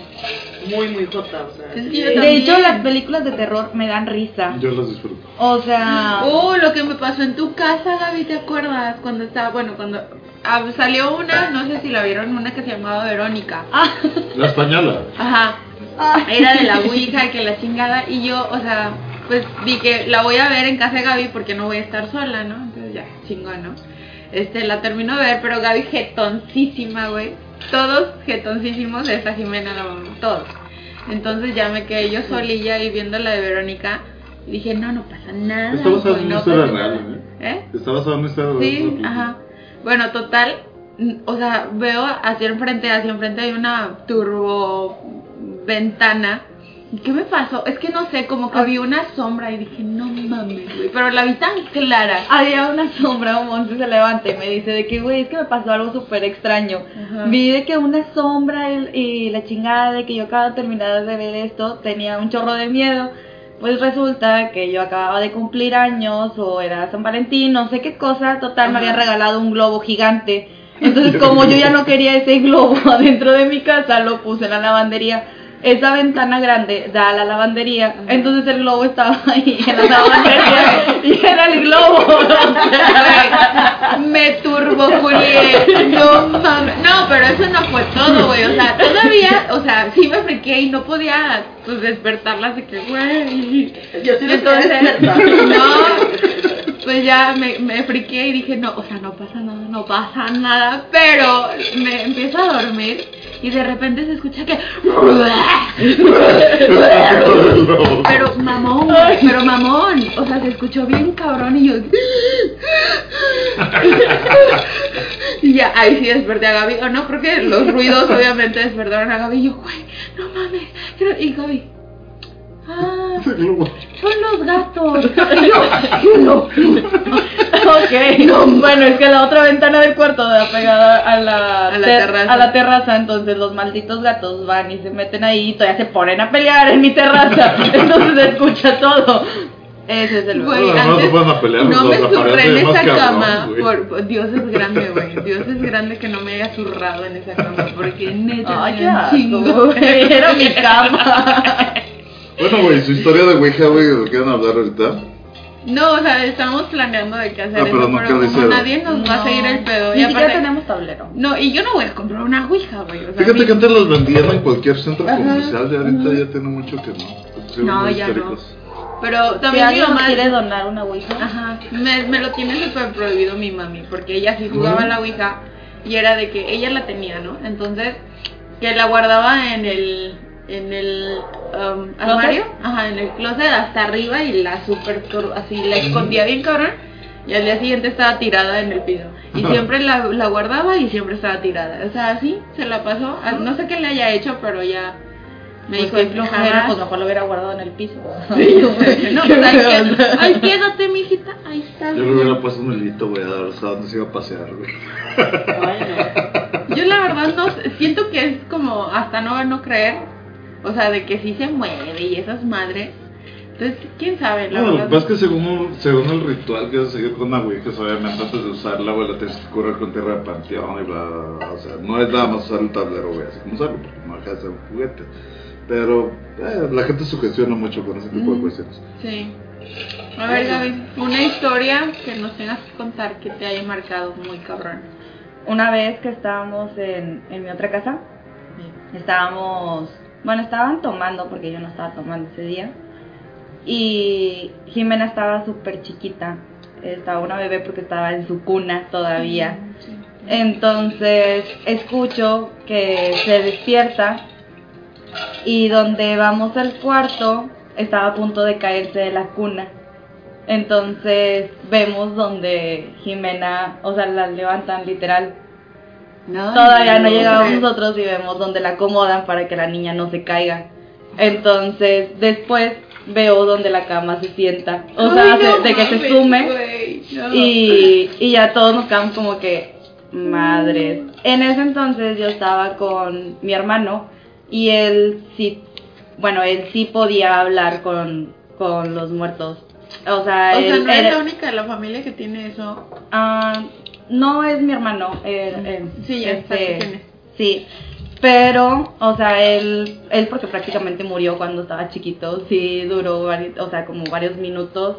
Speaker 2: muy, muy jota. O sea, sí de-
Speaker 4: hecho, las películas de terror me dan risa.
Speaker 1: Yo las disfruto.
Speaker 4: O sea...
Speaker 3: Oh, lo que me pasó en tu casa, Gaby, ¿te acuerdas? Cuando estaba, bueno, cuando ah, salió una, no sé si la vieron, una que se llamaba Verónica.
Speaker 4: Ah,
Speaker 1: La española.
Speaker 3: Ajá. Era de la Ouija, que la chingada. Y yo, o sea, pues dije, la voy a ver en casa de Gaby porque no voy a estar sola, ¿no? Entonces ya, chingón, ¿no? Este, la termino de ver, pero Gaby jetoncísima, güey. Todos jetoncísimos, esta Jimena, la mamá, todos. Entonces ya me quedé yo solilla y viendo la de Verónica. Y dije, no, no pasa nada.
Speaker 1: Está basada
Speaker 3: güey,
Speaker 1: en una historia real,
Speaker 3: nada".
Speaker 1: ¿eh?
Speaker 3: ¿Eh?
Speaker 1: Está en una historia real.
Speaker 3: Sí, ajá. Bueno, total, o sea, veo hacia enfrente, hacia enfrente hay una turbo ventana. ¿Y ¿Qué me pasó? Es que no sé, como que vi una sombra y dije, no mames, güey. Pero la vi tan clara.
Speaker 4: había una sombra, un monstruo se levanta y me dice de que, güey, es que me pasó algo súper extraño.
Speaker 3: Ajá.
Speaker 4: Vi de que una sombra y, y la chingada de que yo acababa de terminar de ver esto tenía un chorro de miedo. Pues resulta que yo acababa de cumplir años o era San Valentín, no sé qué cosa, total, me había regalado un globo gigante. Entonces, como yo ya no quería ese globo adentro de mi casa, lo puse en la lavandería. Esa ventana grande da a la lavandería, entonces el globo estaba ahí en la lavandería y era el globo.
Speaker 3: Me turbo Juliet. No mames. No, pero eso no fue todo, güey. O sea, todavía, o sea, sí me friqué y no podía pues despertarla así que, güey.
Speaker 2: Yo sí
Speaker 3: Entonces, no, pues ya me, me friqué y dije, no, o sea, no pasa nada, no pasa nada, pero me empiezo a dormir y de repente se escucha que... Pero mamón, pero mamón, o sea, se escuchó bien cabrón y yo... Y ya, ahí sí desperté a Gaby, o no, creo que los ruidos obviamente despertaron a Gaby y yo, güey, no mames, y Gaby... Ah, son los gatos. Yo, no.
Speaker 4: Ok, bueno, es que la otra ventana del cuarto da pegada a la,
Speaker 3: A la
Speaker 4: ter-
Speaker 3: terraza.
Speaker 4: a la terraza, entonces los malditos gatos van y se meten ahí y todavía se ponen a pelear en mi terraza, entonces se escucha todo. Ese es el
Speaker 3: Güey,
Speaker 1: No, no
Speaker 3: antes
Speaker 1: van a pelear,
Speaker 3: no me zurré en esa
Speaker 1: cabrón,
Speaker 3: cama.
Speaker 1: güey.
Speaker 3: Por, por- Dios es grande, güey. Dios es grande que no me haya zurrado en esa cama. Porque neta,
Speaker 4: Ay, qué asco, era mi cama.
Speaker 1: Bueno, güey, su historia de Ouija, güey, ¿lo quieren hablar ahorita?
Speaker 3: No, o sea, estamos planeando de qué hacer
Speaker 1: Ah, pero
Speaker 3: eso,
Speaker 1: nunca
Speaker 3: pero
Speaker 1: lo
Speaker 3: como
Speaker 1: hicieron.
Speaker 3: nadie nos va a seguir el pedo.
Speaker 4: Ni
Speaker 3: y
Speaker 4: siquiera
Speaker 3: aparte-
Speaker 4: tenemos tablero.
Speaker 3: No, y yo no voy a comprar una ouija, güey. O sea,
Speaker 1: Fíjate
Speaker 3: mi-
Speaker 1: que antes los vendían en cualquier centro
Speaker 3: Ajá,
Speaker 1: comercial, ya ahorita
Speaker 3: ajá.
Speaker 1: ya tiene mucho que no. Se pusieron
Speaker 3: No,
Speaker 1: muy
Speaker 3: ya no.
Speaker 1: histéricos.
Speaker 3: Pero
Speaker 4: Si
Speaker 3: también mi
Speaker 4: alguien
Speaker 3: mamá...
Speaker 4: quiere donar una ouija,
Speaker 3: Ajá, me, me lo tiene súper prohibido mi mami, porque ella sí jugaba a la Ouija y era de que ella la tenía, ¿no? Entonces, que la guardaba en el, en el um, armario, ajá, en el closet hasta arriba y la super, así, la escondía bien cabrón y al día siguiente estaba tirada en el piso. Y siempre la, la guardaba y siempre estaba tirada. O sea, así se la pasó. Ah, No sé qué le haya hecho, pero ya me
Speaker 4: pues
Speaker 3: dijo
Speaker 4: flojera,
Speaker 3: jamás-
Speaker 4: pues mejor lo hubiera guardado en el piso.
Speaker 3: no, pues ahí quédate, ahí quédate, mijita, ahí está.
Speaker 1: Yo le hubiera puesto un hilito, güey, a hasta dónde se iba a pasear, güey.
Speaker 2: Bueno.
Speaker 3: Yo la verdad no siento que es como hasta no no creer. O sea, de que sí se mueve y esas madres. Entonces, quién sabe, la
Speaker 1: No, lo que pasa es que según, según el ritual que vas a seguir con una Ouija, obviamente antes de usarla, güey, la tienes que curar con tierra de panteón y bla, bla, bla. O sea, no es nada más usar el tablero, güey, así como usarlo, porque no deja de ser un juguete. Pero Eh, la gente sugestiona mucho con ese tipo de cuestiones.
Speaker 3: Sí. A ver, Gaby, una historia que nos tengas que contar que te haya marcado muy cabrón.
Speaker 4: Una vez que estábamos en, en mi otra casa, estábamos, bueno, estaban tomando porque yo no estaba tomando ese día. Y Jimena estaba súper chiquita, estaba una bebé porque estaba en su cuna todavía. Entonces escucho que se despierta y donde vamos al cuarto estaba a punto de caerse de la cuna. Entonces vemos donde Jimena, o sea, la levantan literal.
Speaker 3: No,
Speaker 4: Todavía no llegamos
Speaker 3: hombre.
Speaker 4: nosotros y vemos donde la acomodan para que la niña no se caiga. Entonces después veo donde la cama se sienta, o sea,
Speaker 3: Ay, no
Speaker 4: de, de que se sume.
Speaker 3: no.
Speaker 4: Y, y ya todos nos quedamos como que, madres. En ese entonces yo estaba con mi hermano y él sí, bueno, él sí podía hablar con, con los muertos. O sea,
Speaker 3: O sea,
Speaker 4: él
Speaker 3: no eres
Speaker 4: era-
Speaker 3: la única de la familia que tiene eso.
Speaker 4: ah, no es mi hermano. él- él,
Speaker 3: Sí,
Speaker 4: este. Sí, pero, o sea, él, él porque prácticamente murió cuando estaba chiquito, sí duró, vari- o sea, como varios minutos,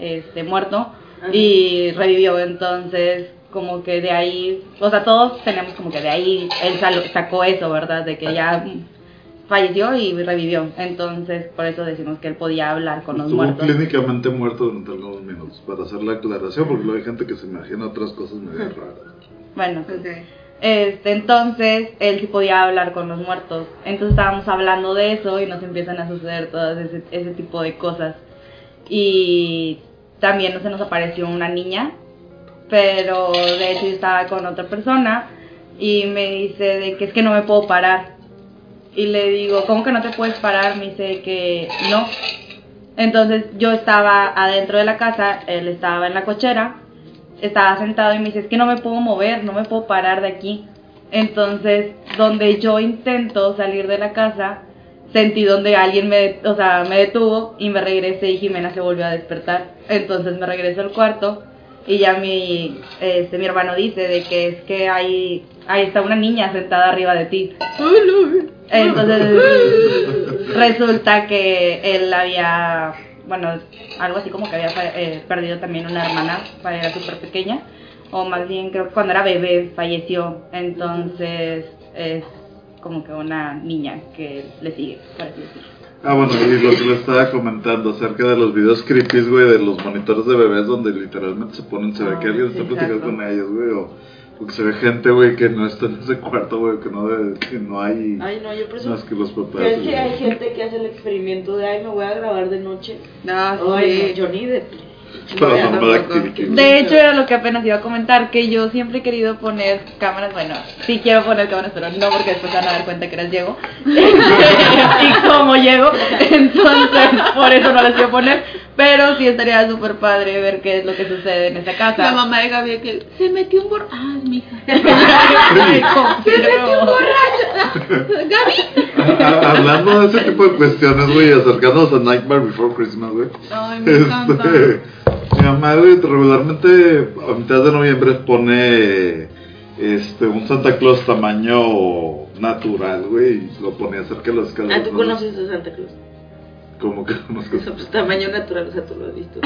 Speaker 4: este, muerto,
Speaker 2: Ajá.
Speaker 4: y revivió, entonces, como que de ahí, o sea, todos tenemos como que de ahí, él sacó eso, ¿verdad? De que ya falleció y revivió, entonces, por eso decimos que él podía hablar con los
Speaker 1: Estuvo
Speaker 4: muertos.
Speaker 1: clínicamente muerto durante algunos minutos, para hacer la aclaración, porque luego hay gente que se imagina otras cosas medio raras.
Speaker 4: Bueno, Este, entonces él sí podía hablar con los muertos. Entonces estábamos hablando de eso y nos empiezan a suceder todas ese, ese tipo de cosas. Y también no se nos apareció una niña, pero de hecho yo estaba con otra persona y me dice de que es que no me puedo parar. Y le digo, ¿cómo que no te puedes parar? Me dice que no. Entonces yo estaba adentro de la casa, él estaba en la cochera, estaba sentado y me dice, es que no me puedo mover, no me puedo parar de aquí. Entonces, donde yo intento salir de la casa, sentí donde alguien me, o sea, me detuvo y me regresé y Jimena se volvió a despertar. Entonces me regreso al cuarto y ya mi, este, mi hermano dice de que es que ahí, ahí está una niña sentada arriba de ti. Entonces resulta que él había, bueno, algo así como que había eh, perdido también una hermana, era súper pequeña, o más bien creo que cuando era bebé falleció, entonces es como que una niña que le sigue, por así decirlo.
Speaker 1: Ah, bueno, y lo que le estaba comentando acerca de los videos creepy, güey, de los monitores de bebés donde literalmente se ponen, se ve que
Speaker 4: Ah,
Speaker 1: alguien está platicando con ellos, güey, o, o que se ve gente, güey, que no está en ese cuarto, güey, que no, de- que no hay
Speaker 2: Ay, no, yo por eso.
Speaker 1: más que los papás.
Speaker 2: ¿Crees que hay gente que hace el experimento de, ay, me voy a grabar de noche?
Speaker 3: No,
Speaker 2: Ay,
Speaker 3: sí.
Speaker 2: no, yo ni de.
Speaker 1: Paranormal
Speaker 2: No,
Speaker 1: Activity.
Speaker 4: De hecho, era lo que apenas iba a comentar, que yo siempre he querido poner cámaras, bueno, sí quiero poner cámaras, pero no porque después van a dar cuenta que eras Diego. y cómo llego, entonces por eso no las quiero poner, pero sí estaría súper padre ver qué es lo que sucede en esa casa.
Speaker 3: La mamá de Gaby que se metió un borracho. Ah, mi hija. Se metió un borracho. Gaby.
Speaker 1: Hablando de ese tipo de cuestiones, güey, acercándonos a Nightmare Before Christmas, güey.
Speaker 3: Ay, me encanta.
Speaker 1: Este, mi mamá, güey, regularmente a mitad de noviembre pone este, un Santa Claus tamaño natural, güey, y lo ponía cerca de las escaleras.
Speaker 2: Ah, tú
Speaker 1: ¿no?
Speaker 2: conoces a Santa Claus.
Speaker 1: Como que.
Speaker 2: O sea, pues tamaño natural, o sea, tú lo has visto.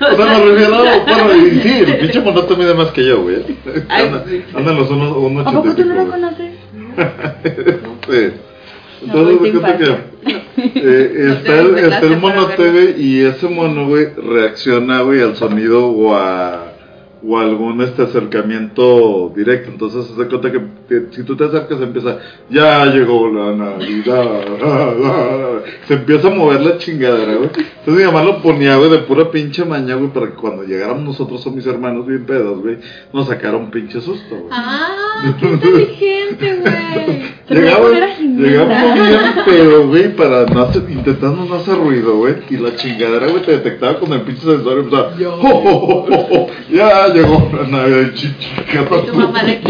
Speaker 1: O sea, me refiero, bueno, y sí, el pinche monote mide más que yo, güey.
Speaker 2: Ay,
Speaker 1: Anda,
Speaker 2: sí.
Speaker 1: anda en los unos, unos
Speaker 4: ¿A poco tú no lo conoces? No,
Speaker 1: Entonces,
Speaker 4: es
Speaker 1: me cuenta que eh, está, el, está el monote, güey, y ese mono, güey, reacciona, güey, al sonido o a o algún este acercamiento directo. Entonces se cuenta que, si tú te acercas empieza, ya llegó la Navidad. Se empieza a mover la chingadera, güey. Entonces mi mamá lo ponía, güey, de pura pinche maña, güey, para que cuando llegáramos nosotros o mis hermanos bien pedos, güey, nos sacara un pinche susto, güey.
Speaker 3: Ah, qué inteligente, güey.
Speaker 1: Llegaba,
Speaker 4: poner a Jimena.
Speaker 1: llegamos bien pedo, güey, para no hacer, intentando no hacer ruido, güey. Y la chingadera, güey, te detectaba con el pinche sensor y empezaba, "Jo, jo, jo, jo, jo, ya llegó la Navidad y chichi.
Speaker 3: Y tu mamá de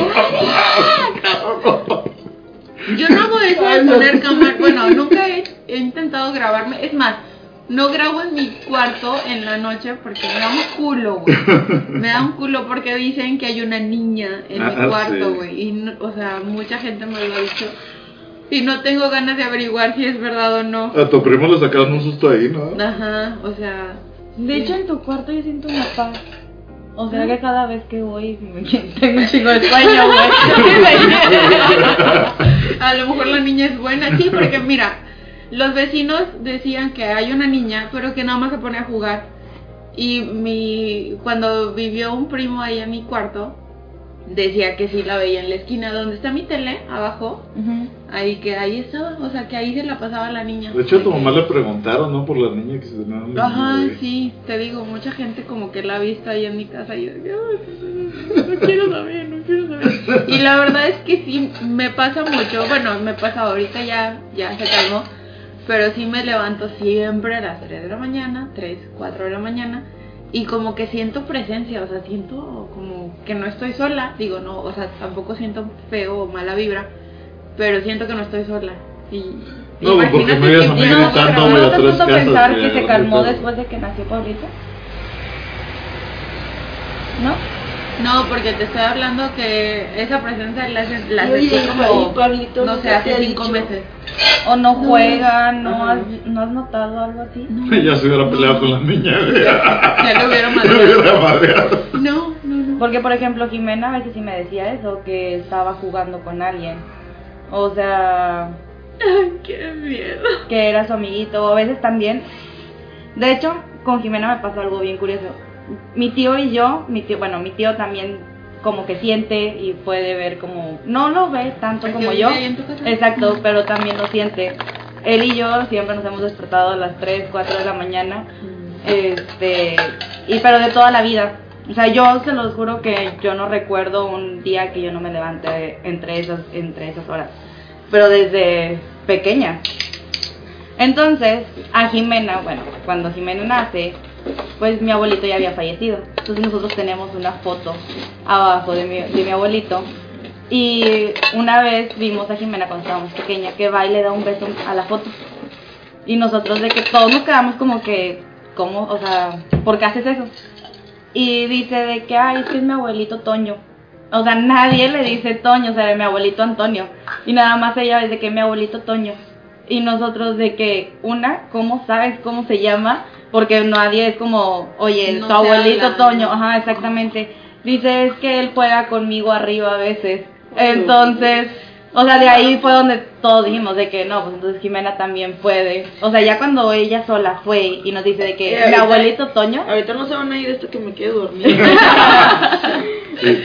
Speaker 3: Yo no hago eso de poner cámara. Bueno, nunca he, he intentado grabarme. Es más, no grabo en mi cuarto en la noche porque me da un culo, güey. Me da un culo porque dicen que hay una niña en
Speaker 1: Ah,
Speaker 3: mi cuarto,
Speaker 1: sí.
Speaker 3: güey. Y, no- o sea, mucha gente me lo ha dicho. y no tengo ganas de averiguar si es verdad o no.
Speaker 1: A tu primo le sacaron un susto ahí, ¿no?
Speaker 3: Ajá, o sea,
Speaker 4: De hecho, en tu cuarto yo siento una paz. O sea que cada vez que voy me tengo un chingo de sueño, güey.
Speaker 3: a lo mejor la niña es buena, sí, porque mira, los vecinos decían que hay una niña, pero que nada más se pone a jugar. Y mi cuando vivió un primo ahí en mi cuarto, decía que sí la veía en la esquina donde está mi tele, abajo,
Speaker 4: Ujú.
Speaker 3: ahí que ahí estaba, o sea que ahí se la pasaba la niña.
Speaker 1: De hecho, a tu mamá le preguntaron, ¿no? Por la niña que se tenía un
Speaker 3: Ajá, sí, te digo, mucha gente como que la ha visto ahí en mi casa y yo, "Ay, no quiero saber, no quiero saber. Y la verdad es que sí, me pasa mucho, bueno, me pasa ahorita ya, ya se calmó, pero sí me levanto siempre a las 3 de la mañana, 3, 4 de la mañana, y como que siento presencia, o sea, siento como que no estoy sola, digo, no, o sea, tampoco siento feo o mala vibra, pero siento que no estoy sola. Y,
Speaker 1: No, porque me veías a mí gritando,
Speaker 4: ¿no te
Speaker 1: casas.
Speaker 4: pensar que se calmó después de que nació Pablito? ¿No?
Speaker 3: No, porque te estoy hablando que esa presencia la, la
Speaker 2: Oye,
Speaker 3: sentí
Speaker 2: y
Speaker 3: como,
Speaker 2: Pablito,
Speaker 3: no
Speaker 2: ¿nunca
Speaker 3: sé, hace
Speaker 2: ha
Speaker 3: cinco
Speaker 2: dicho?
Speaker 3: meses.
Speaker 4: ¿O no juegan? ¿No has, ¿No has notado algo así?
Speaker 1: Ya se hubiera peleado con la niña.
Speaker 3: Ya lo hubiera madreado.
Speaker 1: hubiera madreado.
Speaker 3: No, no, no.
Speaker 4: Porque, por ejemplo, Jimena a veces sí me decía eso, que estaba jugando con alguien. O sea,
Speaker 3: Ay, qué miedo.
Speaker 4: que era su amiguito, o a veces también. De hecho, con Jimena me pasó algo bien curioso. Mi tío y yo, mi tío, bueno, mi tío también como que siente y puede ver como, no lo ve tanto
Speaker 3: ¿El que
Speaker 4: como yo. Exacto, pero también lo siente. Él y yo siempre nos hemos despertado a las 3, 4 de la mañana. Este, y pero de toda la vida. O sea, yo se los juro que yo no recuerdo un día que yo no me levante entre esas, entre esas horas. Pero desde pequeña. Entonces, a Jimena, bueno, cuando Jimena nace, pues mi abuelito ya había fallecido. Entonces nosotros tenemos una foto abajo de mi, de mi abuelito. Y una vez vimos a Jimena cuando estábamos pequeña que va y le da un beso a la foto. Y nosotros de que todos nos quedamos como que, ¿cómo? O sea, ¿por qué haces eso? Y dice de que, ay, es que es mi abuelito Toño. O sea, nadie le dice Toño, o sea, mi abuelito Antonio. Y nada más ella es de que mi abuelito Toño. Y nosotros de que, una, ¿cómo sabes cómo se llama? Porque nadie es como, oye,
Speaker 3: No
Speaker 4: tu abuelito
Speaker 3: habla.
Speaker 4: Toño, ajá, exactamente. Dice, es que él juega conmigo arriba a veces. Entonces, o sea, de ahí fue donde todos dijimos de que no, pues entonces Jimena también puede. O sea, ya cuando ella sola fue y nos dice de que mi
Speaker 2: ahorita-
Speaker 4: abuelito Toño,
Speaker 2: Ahorita no se van a ir esto que me quede dormida.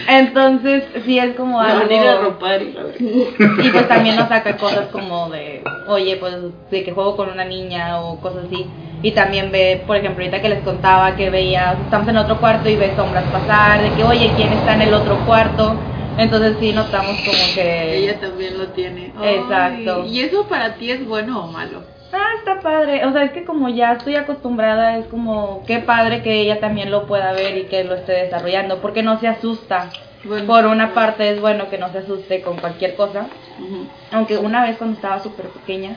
Speaker 4: Entonces sí es como
Speaker 2: Me
Speaker 4: algo.
Speaker 2: van a ir a ropar y la verdad.
Speaker 4: Y pues también nos saca cosas como de, oye, pues de que juego con una niña o cosas así. Y también ve, por ejemplo, ahorita que les contaba que veía, estamos en otro cuarto y ve sombras pasar, de que, oye, ¿quién está en el otro cuarto? Entonces sí notamos como que...
Speaker 3: Ella también lo tiene.
Speaker 4: Exacto.
Speaker 3: Ay, ¿Y eso para ti es bueno o malo?
Speaker 4: Ah, está padre. O sea, es que como ya estoy acostumbrada, es como qué padre que ella también lo pueda ver y que lo esté desarrollando, porque no se asusta.
Speaker 3: Bueno,
Speaker 4: Por una parte es bueno que no se asuste con cualquier cosa,
Speaker 3: Ujú.
Speaker 4: aunque una vez cuando estaba súper pequeña,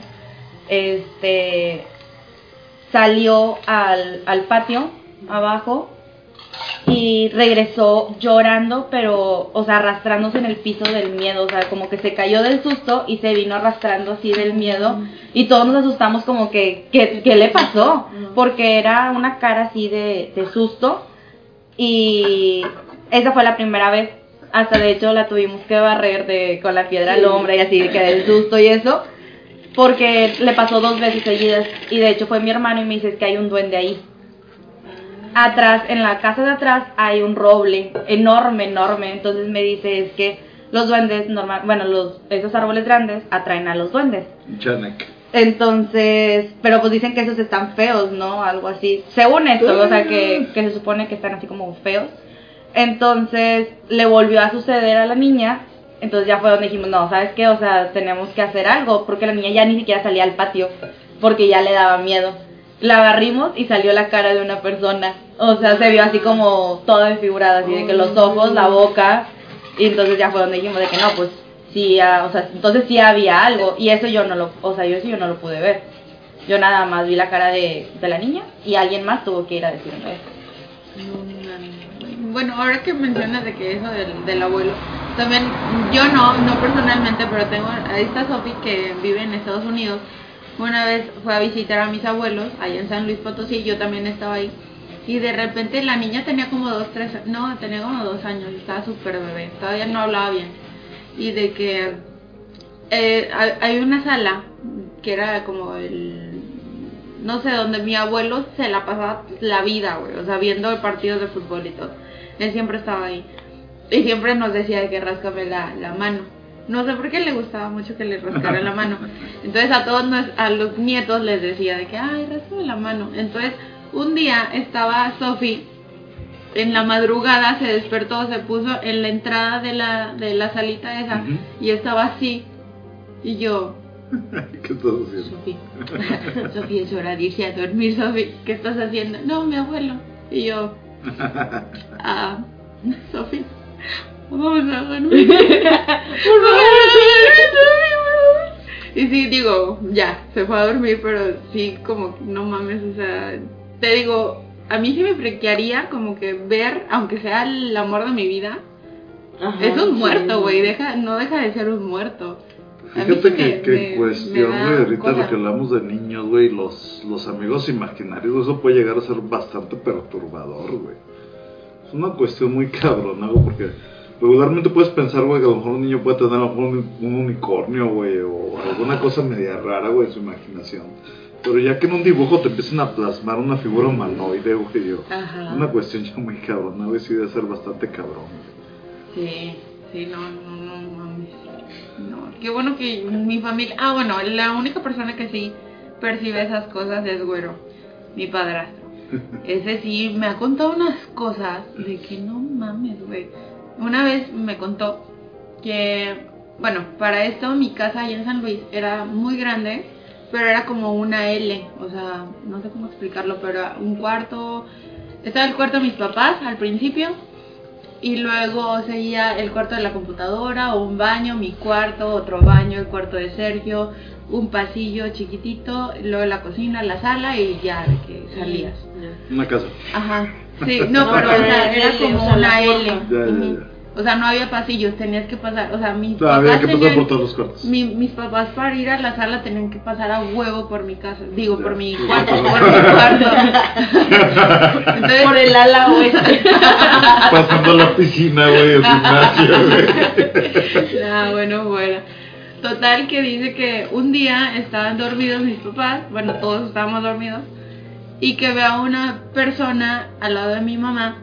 Speaker 4: este, salió al, al patio abajo y regresó llorando, pero, o sea, arrastrándose en el piso del miedo, o sea, como que se cayó del susto y se vino arrastrando así del miedo y todos nos asustamos como que, ¿qué, qué le pasó? Porque era una cara así de, de susto y esa fue la primera vez. Hasta de hecho la tuvimos que barrer de, con la piedra al hombre y así de que del susto y eso. Porque le pasó dos veces seguidas. Y de hecho fue mi hermano y me dice "Es que hay un duende ahí. Atrás, en la casa de atrás hay un roble enorme, enorme. Entonces me dice es que los duendes normal, bueno, los esos árboles grandes atraen a los duendes. Entonces, pero pues dicen que esos están feos, ¿no? Algo así. Según esto, o sea, que, que se supone que están así como feos. Entonces, le volvió a suceder a la niña. Entonces ya fue donde dijimos, no, ¿sabes qué? O sea, tenemos que hacer algo. Porque la niña ya ni siquiera salía al patio. Porque ya le daba miedo. La agarrimos y salió la cara de una persona. O sea, se vio así como toda desfigurada, así de que los ojos, la boca. Y entonces ya fue donde dijimos de que no, pues sí, ah, o sea, entonces sí había algo. Y eso yo no lo, o sea, yo sí yo no lo pude ver. Yo nada más vi la cara de, de la niña y alguien más tuvo que ir a decirme eso.
Speaker 3: bueno, ahora que mencionas de que eso del, del abuelo, también yo no, no personalmente, pero tengo, ahí está Sofi que vive en Estados Unidos. Una vez fue a visitar a mis abuelos allá en San Luis Potosí, yo también estaba ahí. Y de repente la niña tenía como dos, tres, no, tenía como dos años, estaba súper bebé, todavía no hablaba bien. Y de que eh, hay- una sala que era como el, no sé, donde mi abuelo se la pasaba la vida, güey, o sea, viendo partidos de fútbol y todo. Él siempre estaba ahí. Y siempre nos decía de que rascame la mano. No sé por qué le gustaba mucho que le rascara la mano. Entonces a todos nos- a los nietos les decía de que, ay, rascame la mano. Entonces un día estaba Sofi en la madrugada, se despertó, se puso en la entrada de la, de la salita esa y estaba así. Y yo,
Speaker 1: ¿Qué estás haciendo?
Speaker 3: Sofi, Sofi, es hora de irse a dormir, Sofi. ¿Qué estás haciendo? No, mi abuelo. Y yo, ah, Sofi, vamos a. Por favor. Y sí, digo, ya, se fue a dormir, pero sí, como, que no mames, o sea, te digo, a mí sí me frequearía como que ver, aunque sea el amor de mi vida,
Speaker 2: Ajá,
Speaker 3: es un
Speaker 2: sí.
Speaker 3: muerto, güey, deja, no deja de ser un muerto.
Speaker 1: Fíjate
Speaker 3: sí
Speaker 1: que, que
Speaker 3: me-
Speaker 1: en cuestión, güey, ahorita
Speaker 3: cosa.
Speaker 1: lo que hablamos de niños, güey, los, los amigos imaginarios, eso puede llegar a ser bastante perturbador, güey. Es una cuestión muy cabrona, güey, porque regularmente puedes pensar, güey, que a lo mejor un niño puede tener a lo mejor un, un unicornio, güey, o alguna cosa media rara, güey, en su imaginación. Pero ya que en un dibujo te empiezan a plasmar una figura humanoide, güey, yo,
Speaker 3: Ajá.
Speaker 1: una cuestión ya muy cabrona, güey, sí debe ser bastante cabrón.
Speaker 3: Sí, sí, no, no, no mames. No, qué bueno que mi familia. Ah, bueno, la única persona que sí percibe esas cosas es güero, mi padrastro. Ese sí me ha contado unas cosas de que no mames, güey. Una vez me contó que, bueno, para esto mi casa allá en San Luis era muy grande, pero era como una L, o sea, no sé cómo explicarlo, pero un cuarto. Estaba el cuarto de mis papás al principio, y luego seguía el cuarto de la computadora o un baño, mi cuarto, otro baño, el cuarto de Sergio, un pasillo chiquitito, luego la cocina, la sala y ya de que salías.
Speaker 1: Una casa.
Speaker 3: Ajá. Sí, no,
Speaker 2: No,
Speaker 3: pero o sea,
Speaker 2: era
Speaker 3: como
Speaker 2: o sea, la
Speaker 3: una L.
Speaker 2: forma.
Speaker 1: Ya, ya,
Speaker 3: Ujú.
Speaker 1: ya.
Speaker 3: O sea, no había pasillos, tenías que pasar, o sea, mis
Speaker 1: O sea, había
Speaker 3: papás
Speaker 1: que pasar
Speaker 3: tenían-
Speaker 1: por todos los cuartos.
Speaker 3: mi- mis papás para ir a la sala tenían que pasar a huevo por mi casa, digo, por mi cuarto, por mi cuarto. Entonces,
Speaker 2: Por el ala oeste.
Speaker 1: Pasando la piscina, güey, el gimnasio, güey.
Speaker 3: Ah, bueno, bueno. Total que dice que un día estaban dormidos mis papás, bueno, todos estábamos dormidos, y que ve a una persona al lado de mi mamá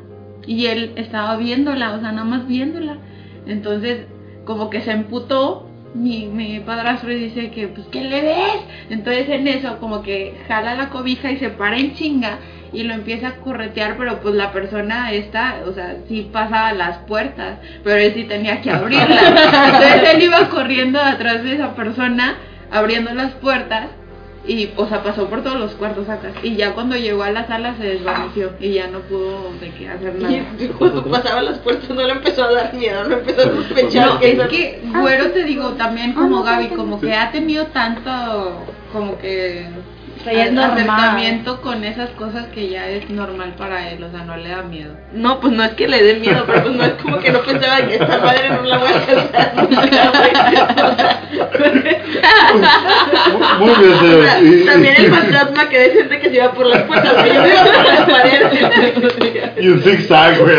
Speaker 3: y él estaba viéndola, o sea, nada más viéndola. Entonces, como que se emputó mi, mi padrastro y dice que, pues, ¿qué le ves? Entonces en eso, como que jala la cobija y se para en chinga y lo empieza a corretear, pero pues la persona esta, o sea, sí pasaba las puertas, pero él sí tenía que abrirlas. Entonces él iba corriendo atrás de esa persona, abriendo las puertas y, o sea, pasó por todos los cuartos acá. Y ya cuando llegó a la sala se desvaneció y ya no pudo de qué hacer nada.
Speaker 2: Y cuando pasaba las puertas no le empezó a dar miedo, no empezó a sospechar
Speaker 3: No,
Speaker 2: que
Speaker 3: es que, güero, te digo, también como
Speaker 4: no,
Speaker 3: Gaby,
Speaker 4: no,
Speaker 3: como que ha tenido tanto, como que
Speaker 4: O sea, ya es normal.
Speaker 3: acercamiento con esas cosas que ya es normal para él, o sea, no le da miedo.
Speaker 2: No, pues no es que le dé miedo, pero pues no es como que no pensaba que esta madre no la voy a güey.
Speaker 1: Muy bien, señor.
Speaker 2: también el fantasma que de gente que se iba por las puertas, güey. Yo me iba por las paredes.
Speaker 1: Y un zigzag, güey.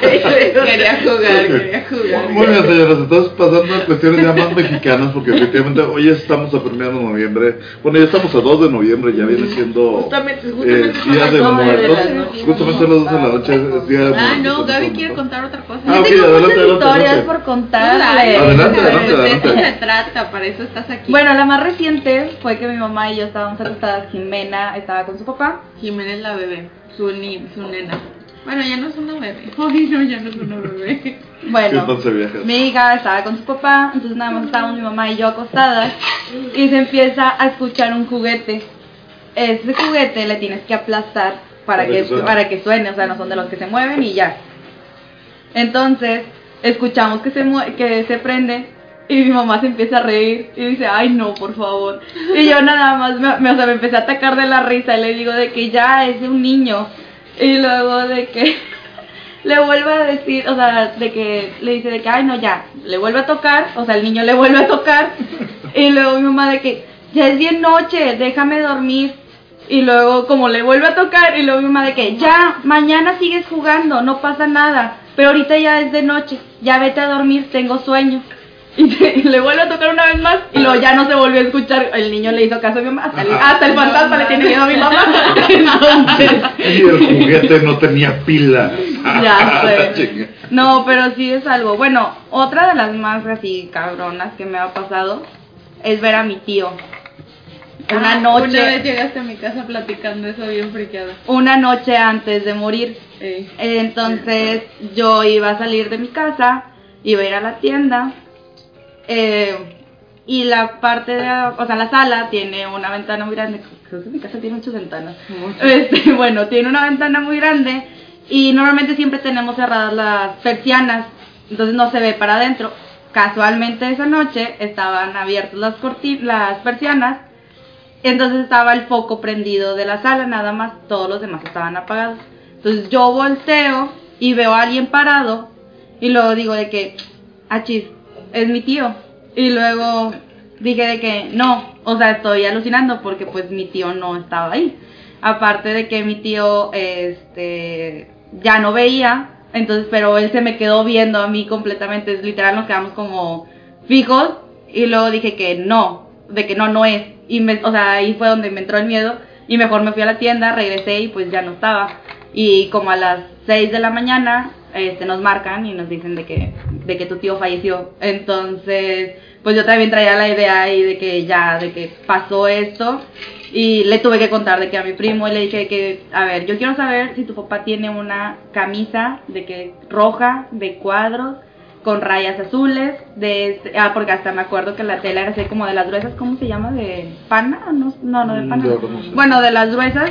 Speaker 3: Quería jugar, quería jugar.
Speaker 1: Muy bien, señores. Entonces, pasando a cuestiones ya más mexicanas, porque efectivamente hoy estamos a primero de noviembre. Bueno, ya estamos a 2 de noviembre, ya viene siendo
Speaker 2: Justamente,
Speaker 1: eh,
Speaker 2: justamente son
Speaker 1: Día de
Speaker 2: 12 de
Speaker 1: Muertos.
Speaker 2: la noche.
Speaker 1: Justamente a las 12 de la noche es Día de Muertos.
Speaker 3: Ah, no, Gaby quiere contar otra cosa.
Speaker 1: Ah,
Speaker 4: Yo
Speaker 1: ok,
Speaker 4: tengo
Speaker 1: adelante,
Speaker 4: muchas
Speaker 1: adelante,
Speaker 4: historias
Speaker 1: adelante.
Speaker 4: por contarles.
Speaker 1: Adelante,
Speaker 3: de
Speaker 1: adelante,
Speaker 3: eso
Speaker 1: adelante.
Speaker 3: se trata, para eso estás aquí.
Speaker 4: Bueno, la más reciente fue que mi mamá y yo estábamos acostadas. Jimena estaba con su papá.
Speaker 3: Jimena es la bebé, su, ni, su nena. Bueno, ya no es una bebé. Ay, no, ya no es una bebé.
Speaker 4: Bueno,
Speaker 1: entonces viajas.
Speaker 4: mi hija estaba con su papá, entonces nada más estábamos mi mamá y yo acostadas y se empieza a escuchar un juguete. Ese juguete le tienes que aplastar para
Speaker 1: Para
Speaker 4: que, para que suene, o sea, no son de los que se mueven y ya. Entonces, escuchamos que se mue- que se prende y mi mamá se empieza a reír y dice, "Ay, no, por favor." Y yo nada más me, me- o sea, me empecé a atacar de la risa y le digo de que ya es de un niño. Y luego de que le vuelve a decir, o sea, de que le dice de que, ay, no, ya, le vuelve a tocar, o sea, el niño le vuelve a tocar, y luego mi mamá de que, ya es bien noche, déjame dormir. Y luego como le vuelve a tocar y luego mi mamá de que ya, mañana sigues jugando, no pasa nada, pero ahorita ya es de noche, ya vete a dormir, tengo sueño. Y, te- y le vuelve a tocar una vez más y luego ya no se volvió a escuchar. El niño le hizo caso a mi mamá, hasta el, hasta el fantasma le tiene miedo a mi mamá. Entonces,
Speaker 1: Y el juguete no tenía pila.
Speaker 4: ya sé. No, pero sí es algo. Bueno, otra de las más así cabronas que me ha pasado es ver a mi tío. Una
Speaker 3: Ah,
Speaker 4: noche.
Speaker 3: Una vez llegaste a mi casa platicando eso bien friqueada.
Speaker 4: una noche antes de morir. Entonces yo iba a salir de mi casa, iba a ir a la tienda. Eh, y la parte de, o sea, la sala tiene una ventana muy grande. Creo que mi casa tiene muchas ventanas. Este, bueno, tiene una ventana muy grande y normalmente siempre tenemos cerradas las persianas, entonces no se ve para adentro. Casualmente esa noche estaban abiertas las las persianas, entonces estaba el foco prendido de la sala, nada más, todos los demás estaban apagados. Entonces yo volteo y veo a alguien parado y luego digo de que, achis, es mi tío. Y luego dije de que no, o sea, estoy alucinando porque pues mi tío no estaba ahí. Aparte de que mi tío este ya no veía, entonces pero él se me quedó viendo a mí completamente, es literal nos quedamos como fijos y luego dije que no, de que no no es y me, o sea, ahí fue donde me entró el miedo y mejor me fui a la tienda, regresé y pues ya no estaba. Y como a las 6 de la mañana este, nos marcan y nos dicen de que, de que tu tío falleció. Entonces, pues yo también traía la idea ahí de que ya, de que pasó esto. Y le tuve que contar de que a mi primo y le dije que, a ver, yo quiero saber si tu papá tiene una camisa de que roja, de cuadros, con rayas azules, de este- ah, porque hasta me acuerdo que la tela era así como de las gruesas, ¿cómo se llama? De pana, no, no, no de
Speaker 1: Mm,
Speaker 4: pana. Bueno, de las gruesas.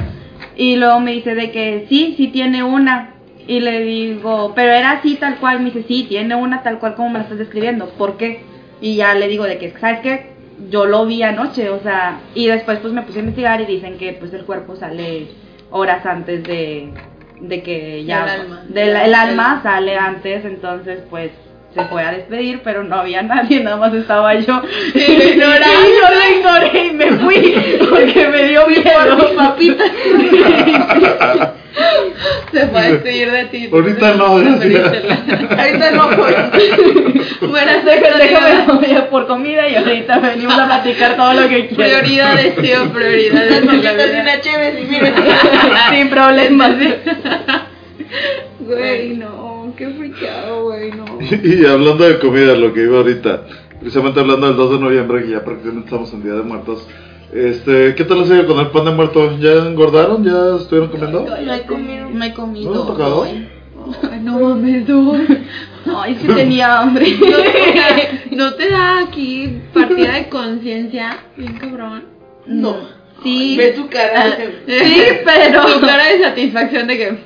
Speaker 4: Y luego me dice de que sí, sí tiene una. Y le digo, pero era así tal cual. Me dice, sí, tiene una tal cual como me la estás describiendo. ¿Por qué? Y ya le digo de que, ¿sabes qué? Yo lo vi anoche, o sea, y después pues me puse a investigar y dicen que pues el cuerpo sale horas antes de, de que ya...
Speaker 3: Alma.
Speaker 4: el alma sale antes, entonces pues se fue a despedir, pero no había nadie, nada más estaba yo. Y
Speaker 3: le ignoraste.
Speaker 4: yo le ignoré y me fui porque me dio miedo. papitas.
Speaker 3: Se fue a despedir de ti.
Speaker 1: Ahorita no.
Speaker 4: Ahorita no fue.
Speaker 3: Buenas
Speaker 4: Déjame, déjame por comida y ahorita venimos a platicar todo lo que quieras.
Speaker 3: Prioridades, tío, prioridades en la
Speaker 2: Papitas y
Speaker 3: vida.
Speaker 2: una chévere, y.
Speaker 4: Sin problemas. ¿sí?
Speaker 3: Güey, no, qué friqueado, güey, no.
Speaker 1: Y hablando de comida, lo que iba ahorita, precisamente hablando del 2 de noviembre, que ya prácticamente estamos en Día de Muertos. Este, ¿qué tal les ha ido con el pan de muerto? ¿Ya engordaron? ¿Ya estuvieron comiendo?
Speaker 3: No he comido. No he comido.
Speaker 1: ¿No te ha tocado?
Speaker 3: hoy. Ay, no mames, no.
Speaker 4: Ay, es que tenía hambre.
Speaker 3: No, o sea, ¿no te da aquí partida de conciencia, bien cabrón.
Speaker 4: No. Sí.
Speaker 2: Ve tu cara.
Speaker 4: Sí, pero.
Speaker 3: Tu cara de satisfacción de que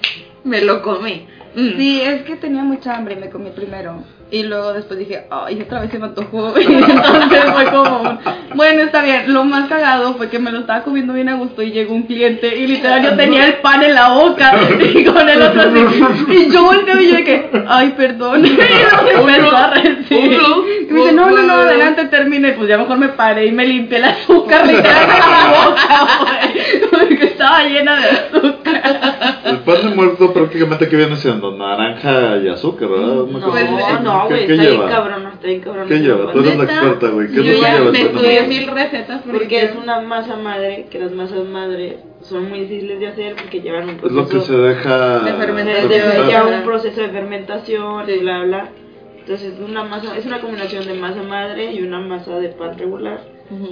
Speaker 3: me lo comí. Mm.
Speaker 4: Sí, es que tenía mucha hambre y me comí primero. Y luego después dije, ay, otra vez se me antojó. Y entonces fue como, un, bueno, está bien. Lo más cagado fue que me lo estaba comiendo bien a gusto y llegó un cliente y literal yo tenía el pan en la boca y con el otro así. Y yo volteo y yo que, ay, perdón. Y luego me empezó a reír. Y me dice, no, no, no, adelante, termine. Pues ya mejor me paré y me limpié el azúcar literal de mi boca, güey. Estaba llena de azúcar.
Speaker 1: El pan de muerto prácticamente que viene siendo naranja y azúcar, ¿verdad?
Speaker 2: No, no,
Speaker 1: ¿Qué-
Speaker 2: güey,
Speaker 1: qué
Speaker 2: está bien
Speaker 1: lleva?
Speaker 2: cabrón, está bien cabrón.
Speaker 1: ¿Qué lleva? Tú eres la experta, güey. ¿Qué es
Speaker 3: Yo ya me estudié mil recetas
Speaker 2: Porque es una masa madre, que las masas madre son muy difíciles de hacer porque llevan un
Speaker 1: Es
Speaker 2: proceso.
Speaker 1: lo que se deja
Speaker 3: De fermentación.
Speaker 2: de-
Speaker 1: fermentar.
Speaker 2: lleva un proceso de fermentación y
Speaker 3: Sí.
Speaker 2: bla bla. Entonces es una masa, es una combinación de masa madre y una masa de pan regular.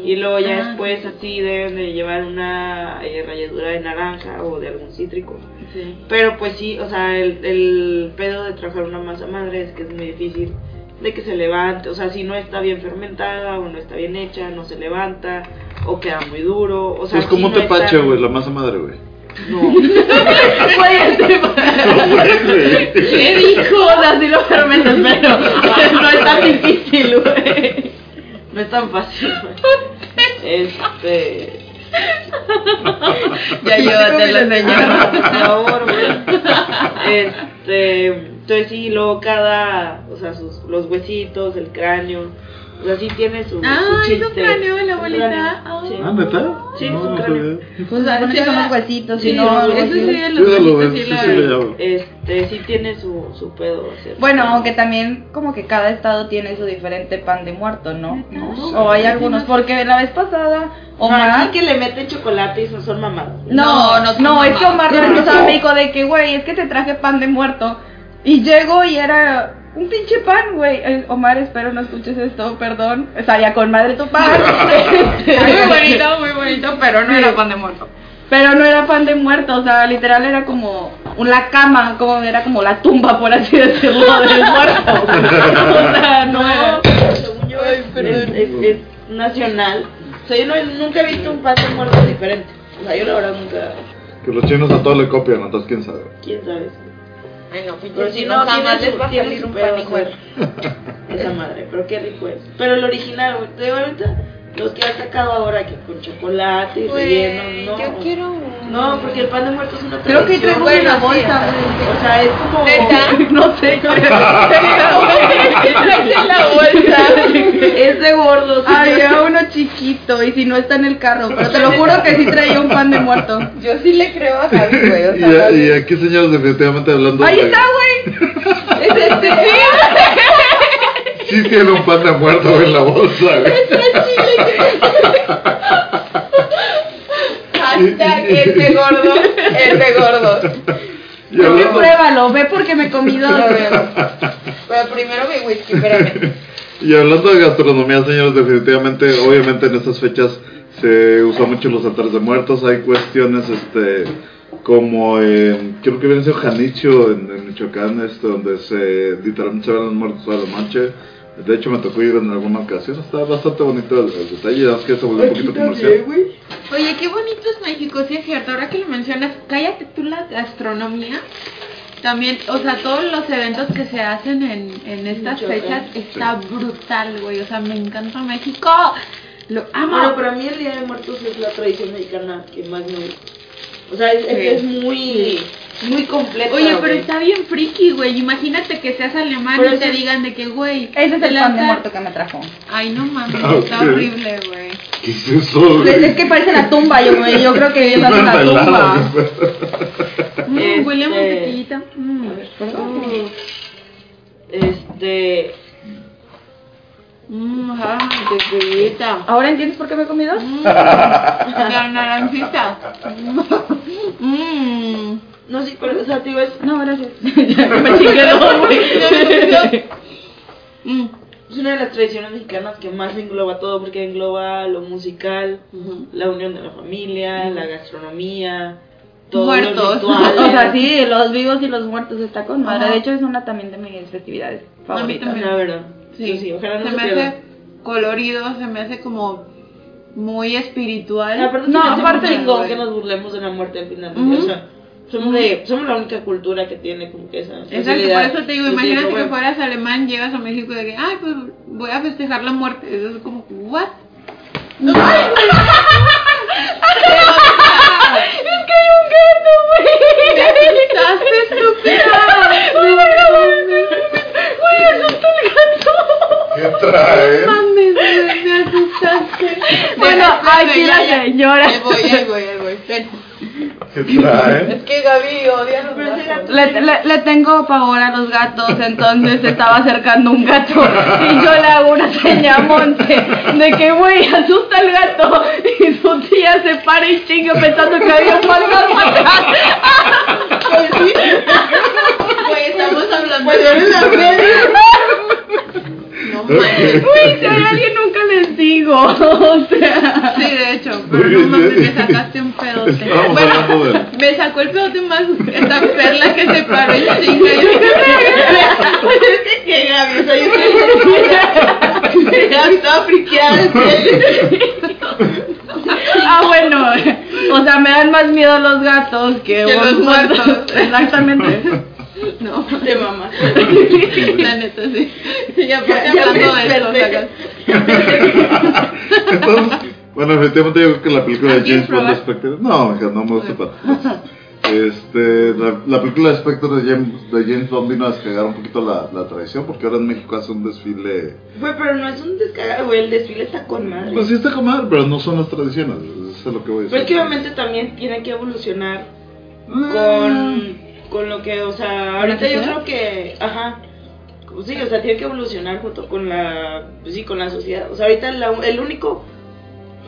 Speaker 2: Y luego ya
Speaker 3: Ah,
Speaker 2: después así deben de llevar una eh, ralladura de naranja o de algún cítrico.
Speaker 3: Sí.
Speaker 2: Pero pues sí, o sea, el, el pedo de trabajar una masa madre es que es muy difícil de que se levante. O sea, si no está bien fermentada o no está bien hecha, no se levanta o queda muy duro. O sea,
Speaker 1: Es como un
Speaker 2: sí no
Speaker 1: tepache,
Speaker 2: está-
Speaker 1: güey, la masa madre, güey.
Speaker 2: No.
Speaker 4: ¿Qué dijo? O sea, sí lo fermentas, pero no es tan difícil, güey.
Speaker 2: No es tan fácil. Este.
Speaker 3: Ya llévatelo, señor.
Speaker 2: Por favor, güey. Este. Este, entonces sí, luego cada, o sea, sus, los huesitos, el cráneo, o sea, sí tiene su,
Speaker 3: Ah,
Speaker 2: su
Speaker 3: es un
Speaker 2: chiste.
Speaker 3: cráneo, la
Speaker 2: Un
Speaker 3: abuelita.
Speaker 2: cráneo, sí.
Speaker 1: Ah, ¿neta?
Speaker 2: Sí,
Speaker 1: no,
Speaker 2: su
Speaker 1: no
Speaker 2: cráneo.
Speaker 1: sabía.
Speaker 4: Pues a veces son los huesitos,
Speaker 2: Sí,
Speaker 4: y no.
Speaker 2: los
Speaker 4: algo
Speaker 3: Eso
Speaker 4: así.
Speaker 3: sí,
Speaker 1: Sí,
Speaker 3: los huesitos sí
Speaker 1: sí,
Speaker 3: la
Speaker 1: sí le llamo.
Speaker 2: Este, sí tiene su, su pedo. hacer.
Speaker 4: Bueno, aunque también como que cada estado tiene su diferente pan de muerto, ¿no?
Speaker 2: No
Speaker 4: O hay algunos, porque la vez pasada
Speaker 2: No,
Speaker 4: Omar...
Speaker 2: aquí que le meten chocolate y son, son mamadas.
Speaker 4: No, no,
Speaker 3: no,
Speaker 4: es que. Omar me dijo de que, güey, es que te traje pan de muerto. Y llego y era un pinche pan, güey. Eh, Omar, espero no escuches esto, perdón. Sabía con madre tu pan.
Speaker 3: Muy bonito, muy bonito, pero no
Speaker 4: Sí.
Speaker 3: era pan de muerto.
Speaker 4: Pero no era pan de muerto, o sea, literal era como la cama, como era como la tumba, por así decirlo, del muerto. o sea, no era.
Speaker 2: Según yo, es, es- es- es nacional. O sea, yo no- nunca he visto un pan de muerto diferente. O sea, yo la verdad nunca.
Speaker 1: Que los chinos a todos le copian, entonces quién sabe.
Speaker 2: ¿Quién sabe?
Speaker 3: Bueno,
Speaker 2: Pero si no,
Speaker 3: jamás les va a salir un
Speaker 2: hacer esa madre, pero qué rico es. Pero el original, güey, te digo ahorita, los que han sacado ahora que con chocolate y relleno, no.
Speaker 3: Yo quiero uno.
Speaker 2: No, porque el pan de muerto es una
Speaker 4: Creo que
Speaker 2: tradición.
Speaker 4: traigo
Speaker 3: Bueno,
Speaker 4: una
Speaker 3: sí,
Speaker 4: bolsa.
Speaker 2: O sea, es como.
Speaker 3: ¿Neta?
Speaker 4: No sé,
Speaker 3: Traes en la bolsa.
Speaker 2: es de gordos.
Speaker 4: Había uno chiquito y si no está en el carro, pero te lo juro que sí traía un pan de muerto.
Speaker 3: Yo sí le creo a Javi, güey. O
Speaker 1: Y,
Speaker 3: sea,
Speaker 1: y aquí, señores, definitivamente hablando
Speaker 4: Ahí
Speaker 1: de...
Speaker 4: está, güey.
Speaker 3: es este.
Speaker 1: Sí tiene un pan de muerto en la bolsa, güey.
Speaker 3: Hashtag el de gordo, el de gordo.
Speaker 1: Y
Speaker 4: Ve,
Speaker 1: hablando,
Speaker 4: pruébalo, ve porque me comí dos.
Speaker 3: Pero primero mi whisky, espérame.
Speaker 1: y hablando de gastronomía, señores, definitivamente, obviamente en estas fechas se usa mucho los altares de muertos. Hay cuestiones, este, como creo que viene siendo Janicho en, en Michoacán, este, donde se literalmente se ven los muertos toda la noche. De hecho, me tocó ir en alguna ocasión. Está bastante bonito el, el detalle. Que se volvió un poquito comercial.
Speaker 3: Oye, qué bonito es México, sí es cierto. Ahora que lo mencionas, cállate tú la gastronomía. También, o sea, todos los eventos que se hacen en, en estas fechas está brutal, güey. O sea, me encanta México. Lo amo.
Speaker 2: Bueno, para mí el Día de Muertos es la tradición mexicana que más me gusta. O sea, es, es que es muy, muy completa.
Speaker 3: Oye, pero
Speaker 2: güey.
Speaker 3: está bien friki, güey. Imagínate que seas alemán
Speaker 2: Pero
Speaker 3: y te digan de que, güey.
Speaker 4: Ese es el pan de muerto que me trajo.
Speaker 3: Ay, no mames,
Speaker 1: Ah,
Speaker 3: está
Speaker 1: ok.
Speaker 3: horrible, güey.
Speaker 1: ¿Qué es eso, güey?
Speaker 4: Es, que parece la tumba, yo, güey. Yo creo que es la tumba.
Speaker 3: Mm,
Speaker 2: Este-
Speaker 3: Huele a mantequillita. Mm.
Speaker 2: Uh, Este.
Speaker 3: Mm, ajá, mantequillita.
Speaker 4: ¿Ahora entiendes por qué me comí dos?
Speaker 3: Mm, La naranjita. Mm.
Speaker 2: No sé, pero, o sea, es,
Speaker 4: No, gracias. me chingué güey.
Speaker 3: Mm.
Speaker 2: es una de las tradiciones mexicanas que más engloba todo, porque engloba lo musical, la unión de la familia, la gastronomía, todo
Speaker 3: Muertos.
Speaker 2: los.
Speaker 4: O sea, sí, los vivos y los muertos está con madre.
Speaker 3: Ajá.
Speaker 4: De hecho, es una también de mis festividades favoritas.
Speaker 3: también.
Speaker 2: La verdad.
Speaker 3: Sí,
Speaker 2: sí, ojalá no
Speaker 3: se
Speaker 2: se,
Speaker 3: me
Speaker 2: pierda.
Speaker 3: hace colorido, se me hace como muy espiritual.
Speaker 2: Aparte,
Speaker 4: No,
Speaker 2: aparte chingón que nos burlemos de la muerte al final. O sea, somos, de, somos la única cultura que tiene como que esa.
Speaker 3: Exacto, por eso te digo, imagínate que
Speaker 2: bueno,
Speaker 3: fueras alemán, llegas a México y de que, ay, pues voy a festejar la muerte. Eso es como, ¿what?
Speaker 4: Es que hay un gato, güey.
Speaker 3: ¡Estás estúpida!
Speaker 4: Güey, asusta el gato.
Speaker 1: ¿Qué trae?
Speaker 3: Mames, me asustaste.
Speaker 4: Bueno, aquí la
Speaker 3: ya.
Speaker 4: señora.
Speaker 3: Ahí voy, ahí voy, ahí voy. Ven. Es que Gaby odia los gatos.
Speaker 2: gato-
Speaker 4: Le, le, le tengo pavor a los gatos, entonces se estaba acercando un gato y yo le hago una seña a Monte de que, güey, asusta al gato y su tía se para y chinga pensando que había un fantasma atrás.
Speaker 3: Güey, estamos hablando
Speaker 2: Pues eres la
Speaker 3: No mames.
Speaker 4: Güey, si hay alguien nunca les digo, o sea...
Speaker 3: Sí, de hecho, pero no mames, me sacaste un pedote.
Speaker 1: De-
Speaker 3: me sacó el pedote más esta perla que se paró y chinga. Yo dije,
Speaker 2: que Gaby, o sea, yo estoy Gaby estaba friqueada.
Speaker 4: Ah, bueno, o sea, me dan más miedo los gatos que,
Speaker 3: Que los muertos.
Speaker 4: Exactamente.
Speaker 3: No,
Speaker 2: De mamá.
Speaker 3: la neta, sí. Y aparte
Speaker 2: Ya
Speaker 3: hablando de sacas-
Speaker 1: Entonces, bueno, efectivamente yo creo que la película de
Speaker 3: ¿Ah, quieres
Speaker 1: James Bond
Speaker 3: probar?
Speaker 1: respecto... No, hija, no me gusta tanto. Este, la, la película de Spectre de James, de James Bond vino a descargar un poquito la, la tradición porque ahora en México hace un desfile.
Speaker 2: Güey, pero no es un descarado, güey. El desfile está con madre.
Speaker 1: Pues sí está como mal, pero no son las tradiciones. Eso es lo que voy a decir.
Speaker 2: Que obviamente también tiene que evolucionar con, con lo que, o sea, ahorita yo creo que, ajá, sí, o sea, tiene que evolucionar junto con la, pues sí, con la sociedad. O sea, ahorita la- el único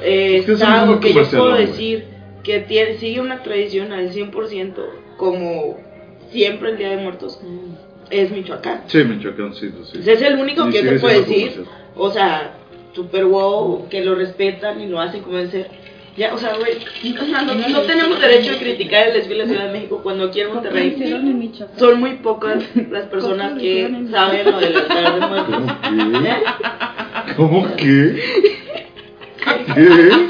Speaker 2: eh,
Speaker 1: Es que es
Speaker 2: estado que yo puedo decir que tiene, sigue una tradición al 100% como siempre el Día de Muertos es Michoacán.
Speaker 1: Sí, Michoacán, sí, sí.
Speaker 2: Pues es el único
Speaker 1: Y
Speaker 2: que
Speaker 1: sigue
Speaker 2: te puedo decir. O sea, super wow, que lo respetan y lo hacen como debe ser. Ya, o sea, güey, o sea, no, no tenemos derecho a criticar el desfile de la Ciudad de México cuando aquí en Monterrey son muy pocas las personas que saben lo del altar de muertos.
Speaker 1: ¿Cómo
Speaker 2: ¿Eh?
Speaker 1: qué? ¿Cómo qué? ¿Qué?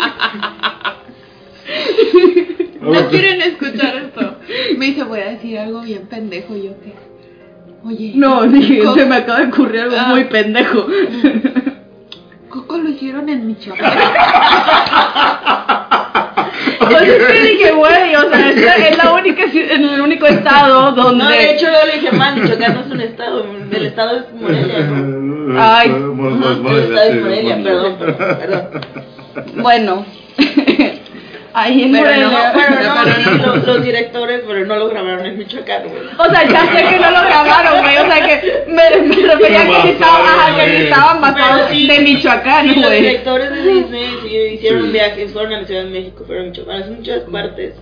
Speaker 3: No quieren escuchar esto. Me dice, voy a decir algo bien pendejo. Y yo, ¿qué? Oye.
Speaker 4: No, dije, se me acaba de ocurrir algo
Speaker 3: Ah.
Speaker 4: muy pendejo.
Speaker 3: Coco lo hicieron en Michoacán.
Speaker 4: O sea, es que dije, güey, o sea, esta es la única, ci- en el único estado donde...
Speaker 2: No, de hecho yo le dije, man, Michoacán no es un estado, el estado es Morelia, ¿no?
Speaker 4: Ay.
Speaker 1: Pues,
Speaker 2: el estado es Morelia,
Speaker 1: Morelia.
Speaker 2: perdón, perdón, perdón.
Speaker 4: Bueno, ahí en
Speaker 2: Pero no, pero no,
Speaker 3: Pero no.
Speaker 2: los, los directores, pero no lo grabaron en Michoacán, güey.
Speaker 4: O sea, ya sé que no lo grabaron, güey. O sea, que me, me refería
Speaker 1: Lo
Speaker 4: que estaban, que
Speaker 1: güey.
Speaker 4: estaban basados
Speaker 2: sí,
Speaker 4: de Michoacán,
Speaker 2: Sí, los
Speaker 4: güey.
Speaker 2: directores de Disney sí, hicieron
Speaker 1: Sí.
Speaker 2: viajes, fueron a la Ciudad de México, fueron a Michoacán, es muchas partes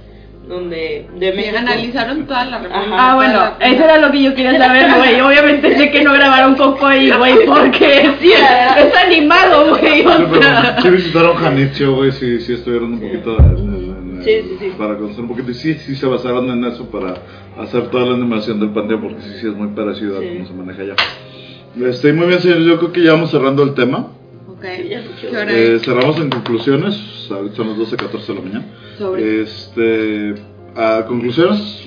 Speaker 2: donde de
Speaker 3: Sí,
Speaker 2: México.
Speaker 3: analizaron toda la república.
Speaker 4: Ah, bueno,
Speaker 3: la-
Speaker 4: eso era lo que yo quería saber, güey. Obviamente sé que no grabaron Coco ahí, güey, porque sí, es animado, güey.
Speaker 1: Sí,
Speaker 4: O
Speaker 1: pero
Speaker 4: sea,
Speaker 1: sí visitaron Janitzio, güey, sí, sí estuvieron un poquito en- en-
Speaker 2: Sí, sí, sí.
Speaker 1: para conocer un poquito y sí, sí se basaron en eso para hacer toda la animación del panteón porque sí, sí es muy parecido a cómo se maneja allá. Este, muy bien, señores, yo creo que ya vamos cerrando el tema.
Speaker 3: Ok.
Speaker 2: Ya escuché.
Speaker 3: ¿Qué hora
Speaker 1: Eh, cerramos en conclusiones, ahorita son las 12.14 de la mañana.
Speaker 3: Sobre.
Speaker 1: Este, ¿a conclusiones?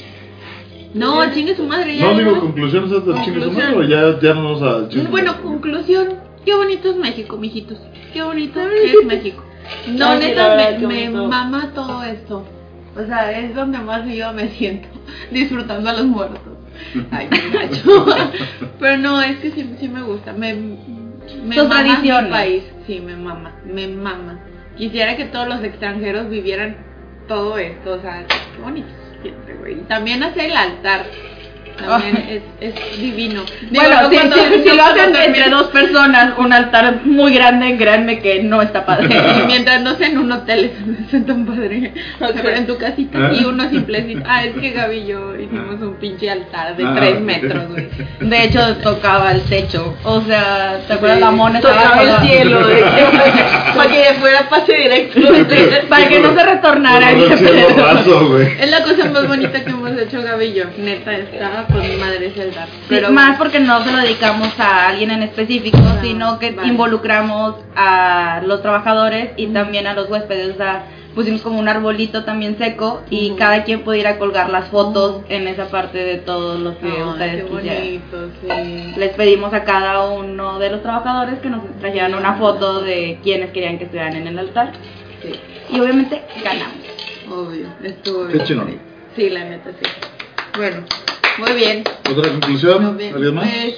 Speaker 3: No, chingue su madre. Ya,
Speaker 1: No digo conclusiones hasta chingue su madre, o ya, ya no vamos a...
Speaker 3: Bueno, conclusión. Qué bonito es México, mijitos. Qué bonito es México. No,
Speaker 2: Ay, sí,
Speaker 3: neta,
Speaker 2: verdad,
Speaker 3: me, me mama todo esto. O sea, es donde más yo me siento, disfrutando a los muertos. Ay, qué gacho. Pero no, es que sí, sí me gusta. Me, me
Speaker 4: Sus
Speaker 3: mama mi país. Sí, me mama, me mama. Quisiera que todos los extranjeros vivieran todo esto. O sea, qué bonito siempre, güey. Y también hacer el altar. También es, es divino. Digo,
Speaker 4: bueno,
Speaker 3: no
Speaker 4: si,
Speaker 3: cuando-
Speaker 4: si- si
Speaker 3: no
Speaker 4: lo hacen entre dos personas, un altar muy grande, créanme que no está
Speaker 3: y
Speaker 4: padre.
Speaker 3: mientras no sea en un hotel, eso no es tan padre.
Speaker 2: Ok.
Speaker 3: Pero en tu casita
Speaker 1: ¿Ah?
Speaker 3: y uno simplecito. Ah, es que Gaby y yo hicimos un pinche altar de
Speaker 1: Ah,
Speaker 3: 3
Speaker 1: ok.
Speaker 3: metros, güey.
Speaker 4: De hecho, tocaba el techo. O sea, ¿te acuerdas
Speaker 3: Sí.
Speaker 4: la mona? estaba
Speaker 2: Tocaba el cielo, para que fuera pase directo.
Speaker 4: Para que no se retornara
Speaker 1: el.
Speaker 3: Es la cosa más bonita que hemos hecho Gaby y yo. Neta, está con mi madre altar.
Speaker 4: Sí,
Speaker 3: Pero
Speaker 4: más porque no se lo dedicamos a alguien en específico,
Speaker 3: Ah,
Speaker 4: sino que
Speaker 3: vale.
Speaker 4: involucramos a los trabajadores y también a los huéspedes. O sea, pusimos como un arbolito también seco y
Speaker 3: Ujú.
Speaker 4: cada quien pudiera colgar las fotos en esa parte de todos los que
Speaker 3: Ay,
Speaker 4: ustedes
Speaker 3: qué
Speaker 4: quisieran.
Speaker 3: bonito, sí.
Speaker 4: Les pedimos a cada uno de los trabajadores que nos trajeran una foto de quienes querían que estuvieran en el altar.
Speaker 3: Sí,
Speaker 4: Y obviamente ganamos.
Speaker 3: obvio. Estuvo
Speaker 1: Qué
Speaker 3: bien.
Speaker 1: chingón.
Speaker 3: Sí, la neta, sí. Bueno, muy bien.
Speaker 1: ¿Otra conclusión?
Speaker 3: Muy bien.
Speaker 1: ¿Alguien más?
Speaker 3: Pues,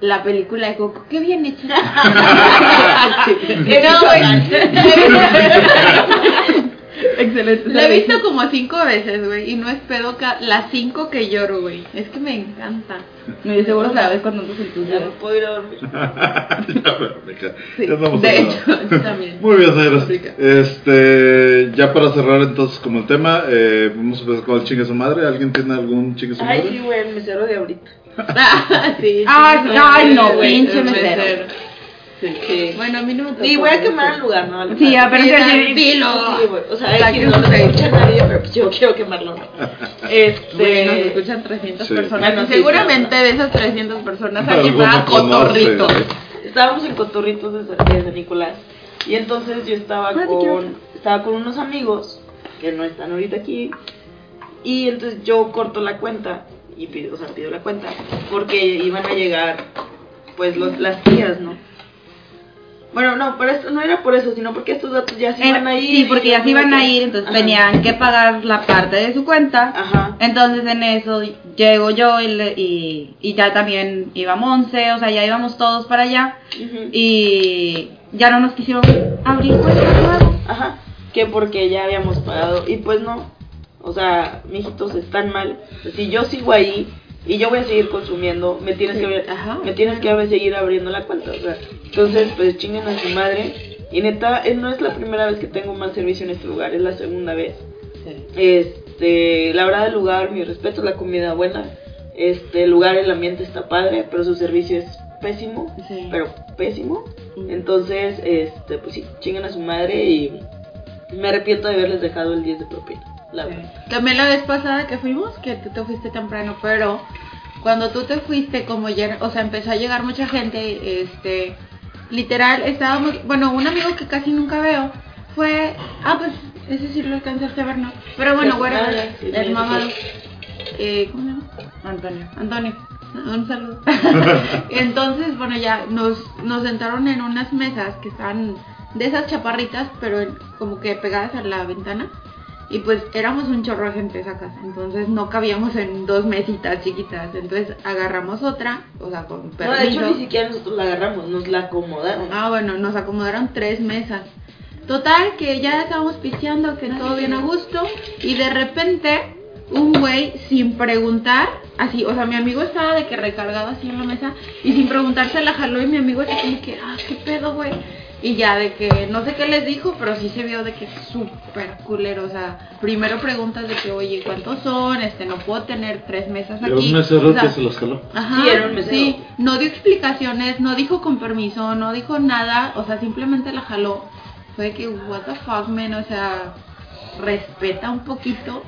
Speaker 3: la película de Coco, qué bien hecha. No.
Speaker 4: Excelente.
Speaker 3: La he visto como cinco veces, güey, y no es pedo ca- las cinco que lloro, güey. Es que me encanta.
Speaker 4: No, yo seguro sabes cuando andas en
Speaker 2: Ya no puedo ir a dormir.
Speaker 1: Ya, Verónica,
Speaker 3: Sí,
Speaker 1: ya estamos
Speaker 3: de hecho, yo también.
Speaker 1: Muy bien, señores. Este, ya para cerrar entonces como el tema, eh, vamos a empezar con el chingue su madre. ¿Alguien tiene algún chingue su madre?
Speaker 2: Ay, sí, güey, el mesero de ahorita.
Speaker 3: Ah, sí,
Speaker 4: Ay,
Speaker 3: sí,
Speaker 4: ay, no,
Speaker 3: güey,
Speaker 4: pinche
Speaker 3: el
Speaker 4: mesero.
Speaker 3: Sí. Bueno, a mí no me tocó.
Speaker 2: Y voy a
Speaker 3: pero
Speaker 2: quemar el lugar, ¿no?
Speaker 4: Sí,
Speaker 3: Sí,
Speaker 4: te decir-
Speaker 3: dilo.
Speaker 2: O sea,
Speaker 3: que
Speaker 2: no
Speaker 3: sé.
Speaker 2: escucha nadie, pero pues yo quiero quemarlo, ¿no? Este...
Speaker 3: Nos escuchan 300
Speaker 1: Sí.
Speaker 3: personas.
Speaker 2: Bueno,
Speaker 3: y
Speaker 2: sí,
Speaker 3: seguramente de esas 300 personas alguien
Speaker 1: Alguno
Speaker 3: estaba
Speaker 1: conoce,
Speaker 3: cotorrito.
Speaker 1: güey.
Speaker 2: estábamos en Cotorritos de San, Nicolás y entonces yo estaba
Speaker 4: Ah,
Speaker 2: con estaba con unos amigos que no están ahorita aquí y entonces yo corto la cuenta y pido, o sea, pido la cuenta porque iban a llegar pues los, las tías, ¿no? Bueno, no, pero esto no era por eso, sino porque estos datos ya se iban a ir.
Speaker 3: sí, porque ya se iban a ir, entonces
Speaker 2: Ajá.
Speaker 3: tenían que pagar la parte de su cuenta.
Speaker 2: Ajá.
Speaker 3: Entonces en eso llego yo y, le- y, y ya también iba Monse, o sea, ya íbamos todos para allá
Speaker 2: Ujú.
Speaker 3: y ya no nos quisieron abrir cuenta de nuevo.
Speaker 2: Ajá, que porque ya habíamos pagado. Y pues no, o sea, mijitos están mal. Si yo sigo ahí y yo voy a seguir consumiendo, me tienes
Speaker 3: Sí,
Speaker 2: que
Speaker 3: ajá.
Speaker 2: me tienes que seguir abriendo la cuenta. O sea, entonces, pues chinguen a su madre. Y neta, eh, no es la primera vez que tengo mal servicio en este lugar, es la segunda vez. Este, la verdad, el lugar, mi respeto, la comida buena. Este, el lugar, el ambiente está padre, pero su servicio es pésimo.
Speaker 3: Sí.
Speaker 2: Pero pésimo. Entonces, este, pues sí, chingan a su madre y me arrepiento de haberles dejado el 10 de propina. La verdad.
Speaker 3: También la vez pasada que fuimos, que tú te fuiste temprano, pero cuando tú te fuiste, como ya, o sea, empezó a llegar mucha gente, este, literal, estábamos, bueno, un amigo que casi nunca veo, fue, ah, pues, ese sí lo alcanzaste a ver, ¿no? Pero bueno,
Speaker 2: sí,
Speaker 3: el
Speaker 2: sí,
Speaker 3: mamado,
Speaker 2: sí.
Speaker 3: eh, ¿cómo se llama? Antonio. Antonio. Un saludo. Entonces, bueno, ya nos, nos sentaron en unas mesas que están de esas chaparritas, pero en- como que pegadas a la ventana. Y pues éramos un chorro de gente esa casa, entonces no cabíamos en dos mesitas chiquitas. Entonces agarramos otra, o sea, con
Speaker 2: No, de
Speaker 3: permiso.
Speaker 2: hecho, ni siquiera nosotros la agarramos, nos la acomodaron.
Speaker 3: Ah, bueno, nos acomodaron tres mesas. Total, que ya estábamos pisteando, que todo bien a gusto. Y de repente, un güey, sin preguntar, así, o sea, mi amigo estaba de que recargado así en la mesa. Y sin preguntar se la jaló y mi amigo así como que, ah, qué pedo, güey. Y ya de que, no sé qué les dijo, pero sí se vio de que súper culero. O sea, primero preguntas de que, oye, ¿cuántos son? Este, no puedo tener tres mesas
Speaker 1: Era
Speaker 3: aquí.
Speaker 1: un mesero
Speaker 3: O sea,
Speaker 1: que se los jaló.
Speaker 3: Ajá,
Speaker 2: Sí, era un mesero.
Speaker 3: sí, no dio explicaciones, no dijo con permiso, no dijo nada, o sea, simplemente la jaló. Fue de que, what the fuck, man, o sea, respeta un poquito.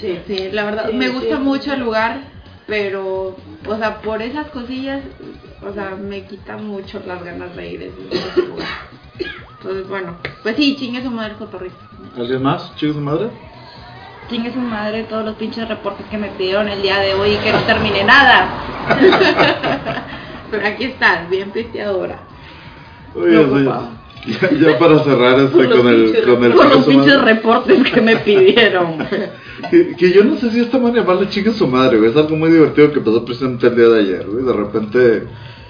Speaker 2: Sí.
Speaker 3: Sí, la verdad,
Speaker 2: Sí,
Speaker 3: me
Speaker 2: sí.
Speaker 3: gusta mucho el lugar, pero, o sea, por esas cosillas, o sea, me quita mucho las ganas de ir. Entonces, bueno, pues sí, chingue su madre el cotorrito.
Speaker 1: ¿Alguien más? ¿Chicos de madre?
Speaker 3: Chingue su madre todos los pinches reportes que me pidieron el día de hoy y que no terminé nada. Pero aquí estás, bien pisteadora.
Speaker 1: Oye,
Speaker 3: No,
Speaker 1: ya, ya para cerrar este
Speaker 2: los
Speaker 1: con el,
Speaker 2: pinches
Speaker 1: con el
Speaker 3: Por
Speaker 1: chingue
Speaker 3: los
Speaker 1: su
Speaker 3: pinches
Speaker 1: madre.
Speaker 3: reportes que me pidieron.
Speaker 1: Que, que yo no sé si esta manera llamarle chingue su madre, güey. Es algo muy divertido que pasó precisamente el día de ayer, güey. De repente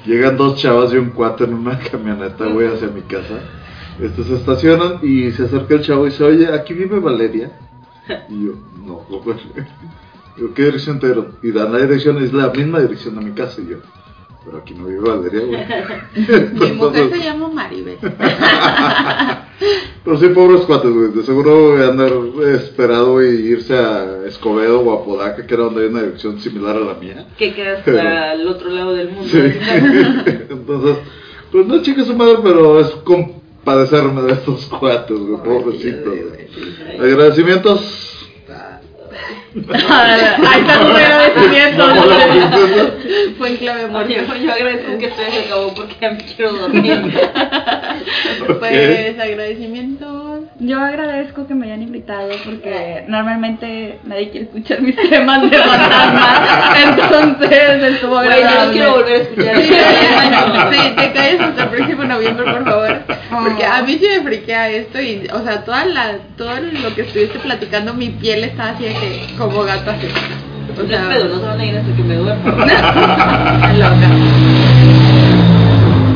Speaker 1: llegan dos chavas y un cuate en una camioneta, güey, hacia mi casa. Este, se estacionan y se acerca el chavo y dice, oye, aquí vive Valeria. Y yo, no, güey. Digo, ¿qué dirección te dieron? Y dan la dirección, es la misma dirección de mi casa. Y yo, pero aquí no vive Valeria, güey.
Speaker 3: Mi mujer se llama Maribel.
Speaker 1: Pero sí, pobres cuates, güey. De seguro andar esperado y irse a Escobedo o a Podaca, que era donde hay una dirección similar a la mía.
Speaker 2: Que queda
Speaker 1: Pero-
Speaker 2: hasta el otro lado del mundo.
Speaker 1: Sí. Entonces, pues no chique su madre, pero es compadecerme de estos cuates, güey. Pobrecitos, güey. Agradecimientos.
Speaker 3: Ahí está tu agradecimiento. Fue en clave amor.
Speaker 2: Yo, yo agradezco que esto se acabó porque ya me quiero dormir.
Speaker 3: Pues agradecimientos. Yo agradezco que me hayan invitado porque normalmente nadie quiere escuchar mis temas de fantasmas. Entonces estuvo
Speaker 2: Güey, yo
Speaker 3: agradable.
Speaker 2: no quiero volver a escuchar
Speaker 3: Sí,
Speaker 2: esto.
Speaker 3: sí, te calles hasta el próximo noviembre, por favor. Porque a mí sí me friquea esto y, o sea, toda la, todo lo que estuviste platicando, mi piel está así de que, como gato así. O
Speaker 2: No
Speaker 3: sea,
Speaker 2: pedo, no se van a ir hasta que me duerma.
Speaker 3: loca.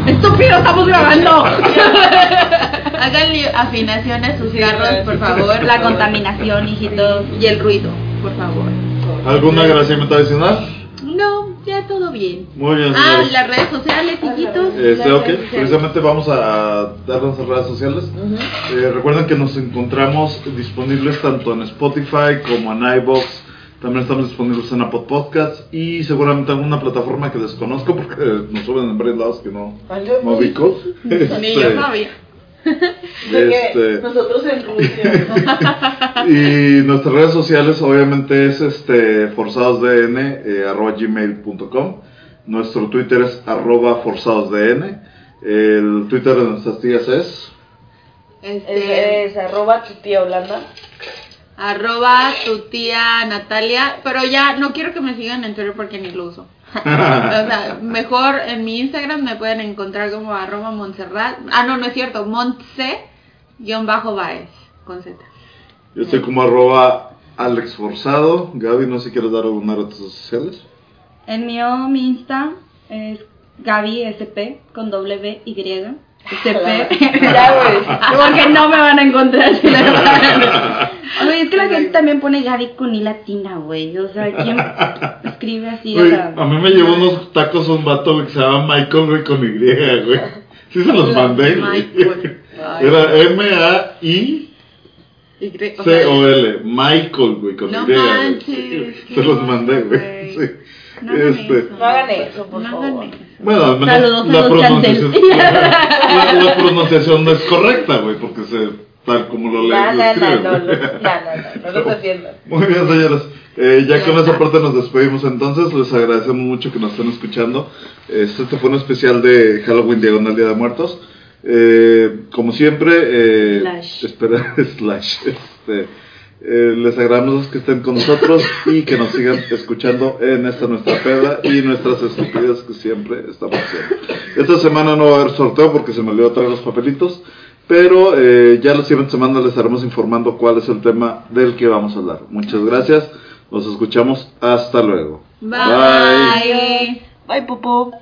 Speaker 3: ¡Estúpido, estamos grabando! Háganle afinación a sus carros, por favor. La contaminación, hijitos, y el ruido, por favor.
Speaker 1: ¿Algún agradecimiento adicional?
Speaker 3: No, ya todo bien.
Speaker 1: Muy bien,
Speaker 3: Ah,
Speaker 1: señores.
Speaker 3: las redes sociales, hijitos.
Speaker 1: Este,
Speaker 3: Las
Speaker 1: ok, precisamente vamos a dar nuestras redes sociales. Eh, recuerden que nos encontramos disponibles tanto en Spotify como en iBox. También estamos disponibles en Apple Podcasts y seguramente alguna plataforma que desconozco porque nos suben en varios lados que no, no ubico.
Speaker 3: Ni yo
Speaker 1: Este,
Speaker 3: sabía.
Speaker 2: De que
Speaker 1: Este-
Speaker 2: nosotros en Rusia.
Speaker 1: y nuestras redes sociales obviamente es este forsadosdn eh, arroba gmail.com nuestro twitter es arroba forsadosdn el twitter de nuestras tías es
Speaker 3: Este,
Speaker 2: Es, es arroba tu tía Holanda.
Speaker 3: arroba tu tía Natalia, pero ya no quiero que me sigan en Twitter porque ni lo uso. o sea, mejor en mi Instagram me pueden encontrar como arroba Montserrat. Ah, no, no es cierto, Montse-Baez, con Z.
Speaker 1: Yo estoy como arroba Alex Forzado. Gaby, no sé si quieres dar alguna red sociales.
Speaker 4: El mío, mi Insta, es Gaby SP con W Y. SP.
Speaker 2: Ya, güey.
Speaker 4: Porque no me van a encontrar si le Oye, es que la gente también pone Gaby con I latina, güey. O sea, ¿quién escribe así? O sea,
Speaker 1: a mí me llevó unos tacos un vato güey, que se llama Michael, güey, con Y, güey. Sí se los mandé, güey. Era
Speaker 3: o sea,
Speaker 1: Michael, güey, con
Speaker 3: No
Speaker 1: Y. güey.
Speaker 3: manches,
Speaker 1: Se los mandé, güey.
Speaker 3: güey.
Speaker 1: Sí.
Speaker 3: No hagan
Speaker 1: Este,
Speaker 3: eso.
Speaker 2: No hagan eso, por
Speaker 3: No
Speaker 2: favor.
Speaker 3: hagan eso.
Speaker 1: Bueno, al menos
Speaker 4: Saludos a
Speaker 1: la
Speaker 4: los
Speaker 1: pronunciación, la, la pronunciación no es correcta, güey, porque se tal como lo
Speaker 2: No,
Speaker 1: lees,
Speaker 2: no, no, no, no, no,
Speaker 1: güey.
Speaker 2: no, no, no lo defiendan.
Speaker 1: Muy bien, señores. Eh, ya con esa parte nos despedimos entonces. Les agradecemos mucho que nos estén escuchando. Este, este fue un especial de Halloween Diagonal Día de Muertos. Eh, como siempre, eh,
Speaker 4: Slash.
Speaker 1: espera, slash. Este, eh, les agradecemos que estén con nosotros y que nos sigan escuchando en esta nuestra peda y nuestras estupideces que siempre estamos haciendo. Esta semana no va a haber sorteo porque se me olvidó traer los papelitos. Pero eh, ya la siguiente semana les estaremos informando cuál es el tema del que vamos a hablar. Muchas gracias. Nos escuchamos. Hasta luego.
Speaker 3: Bye.
Speaker 2: Bye, Popo.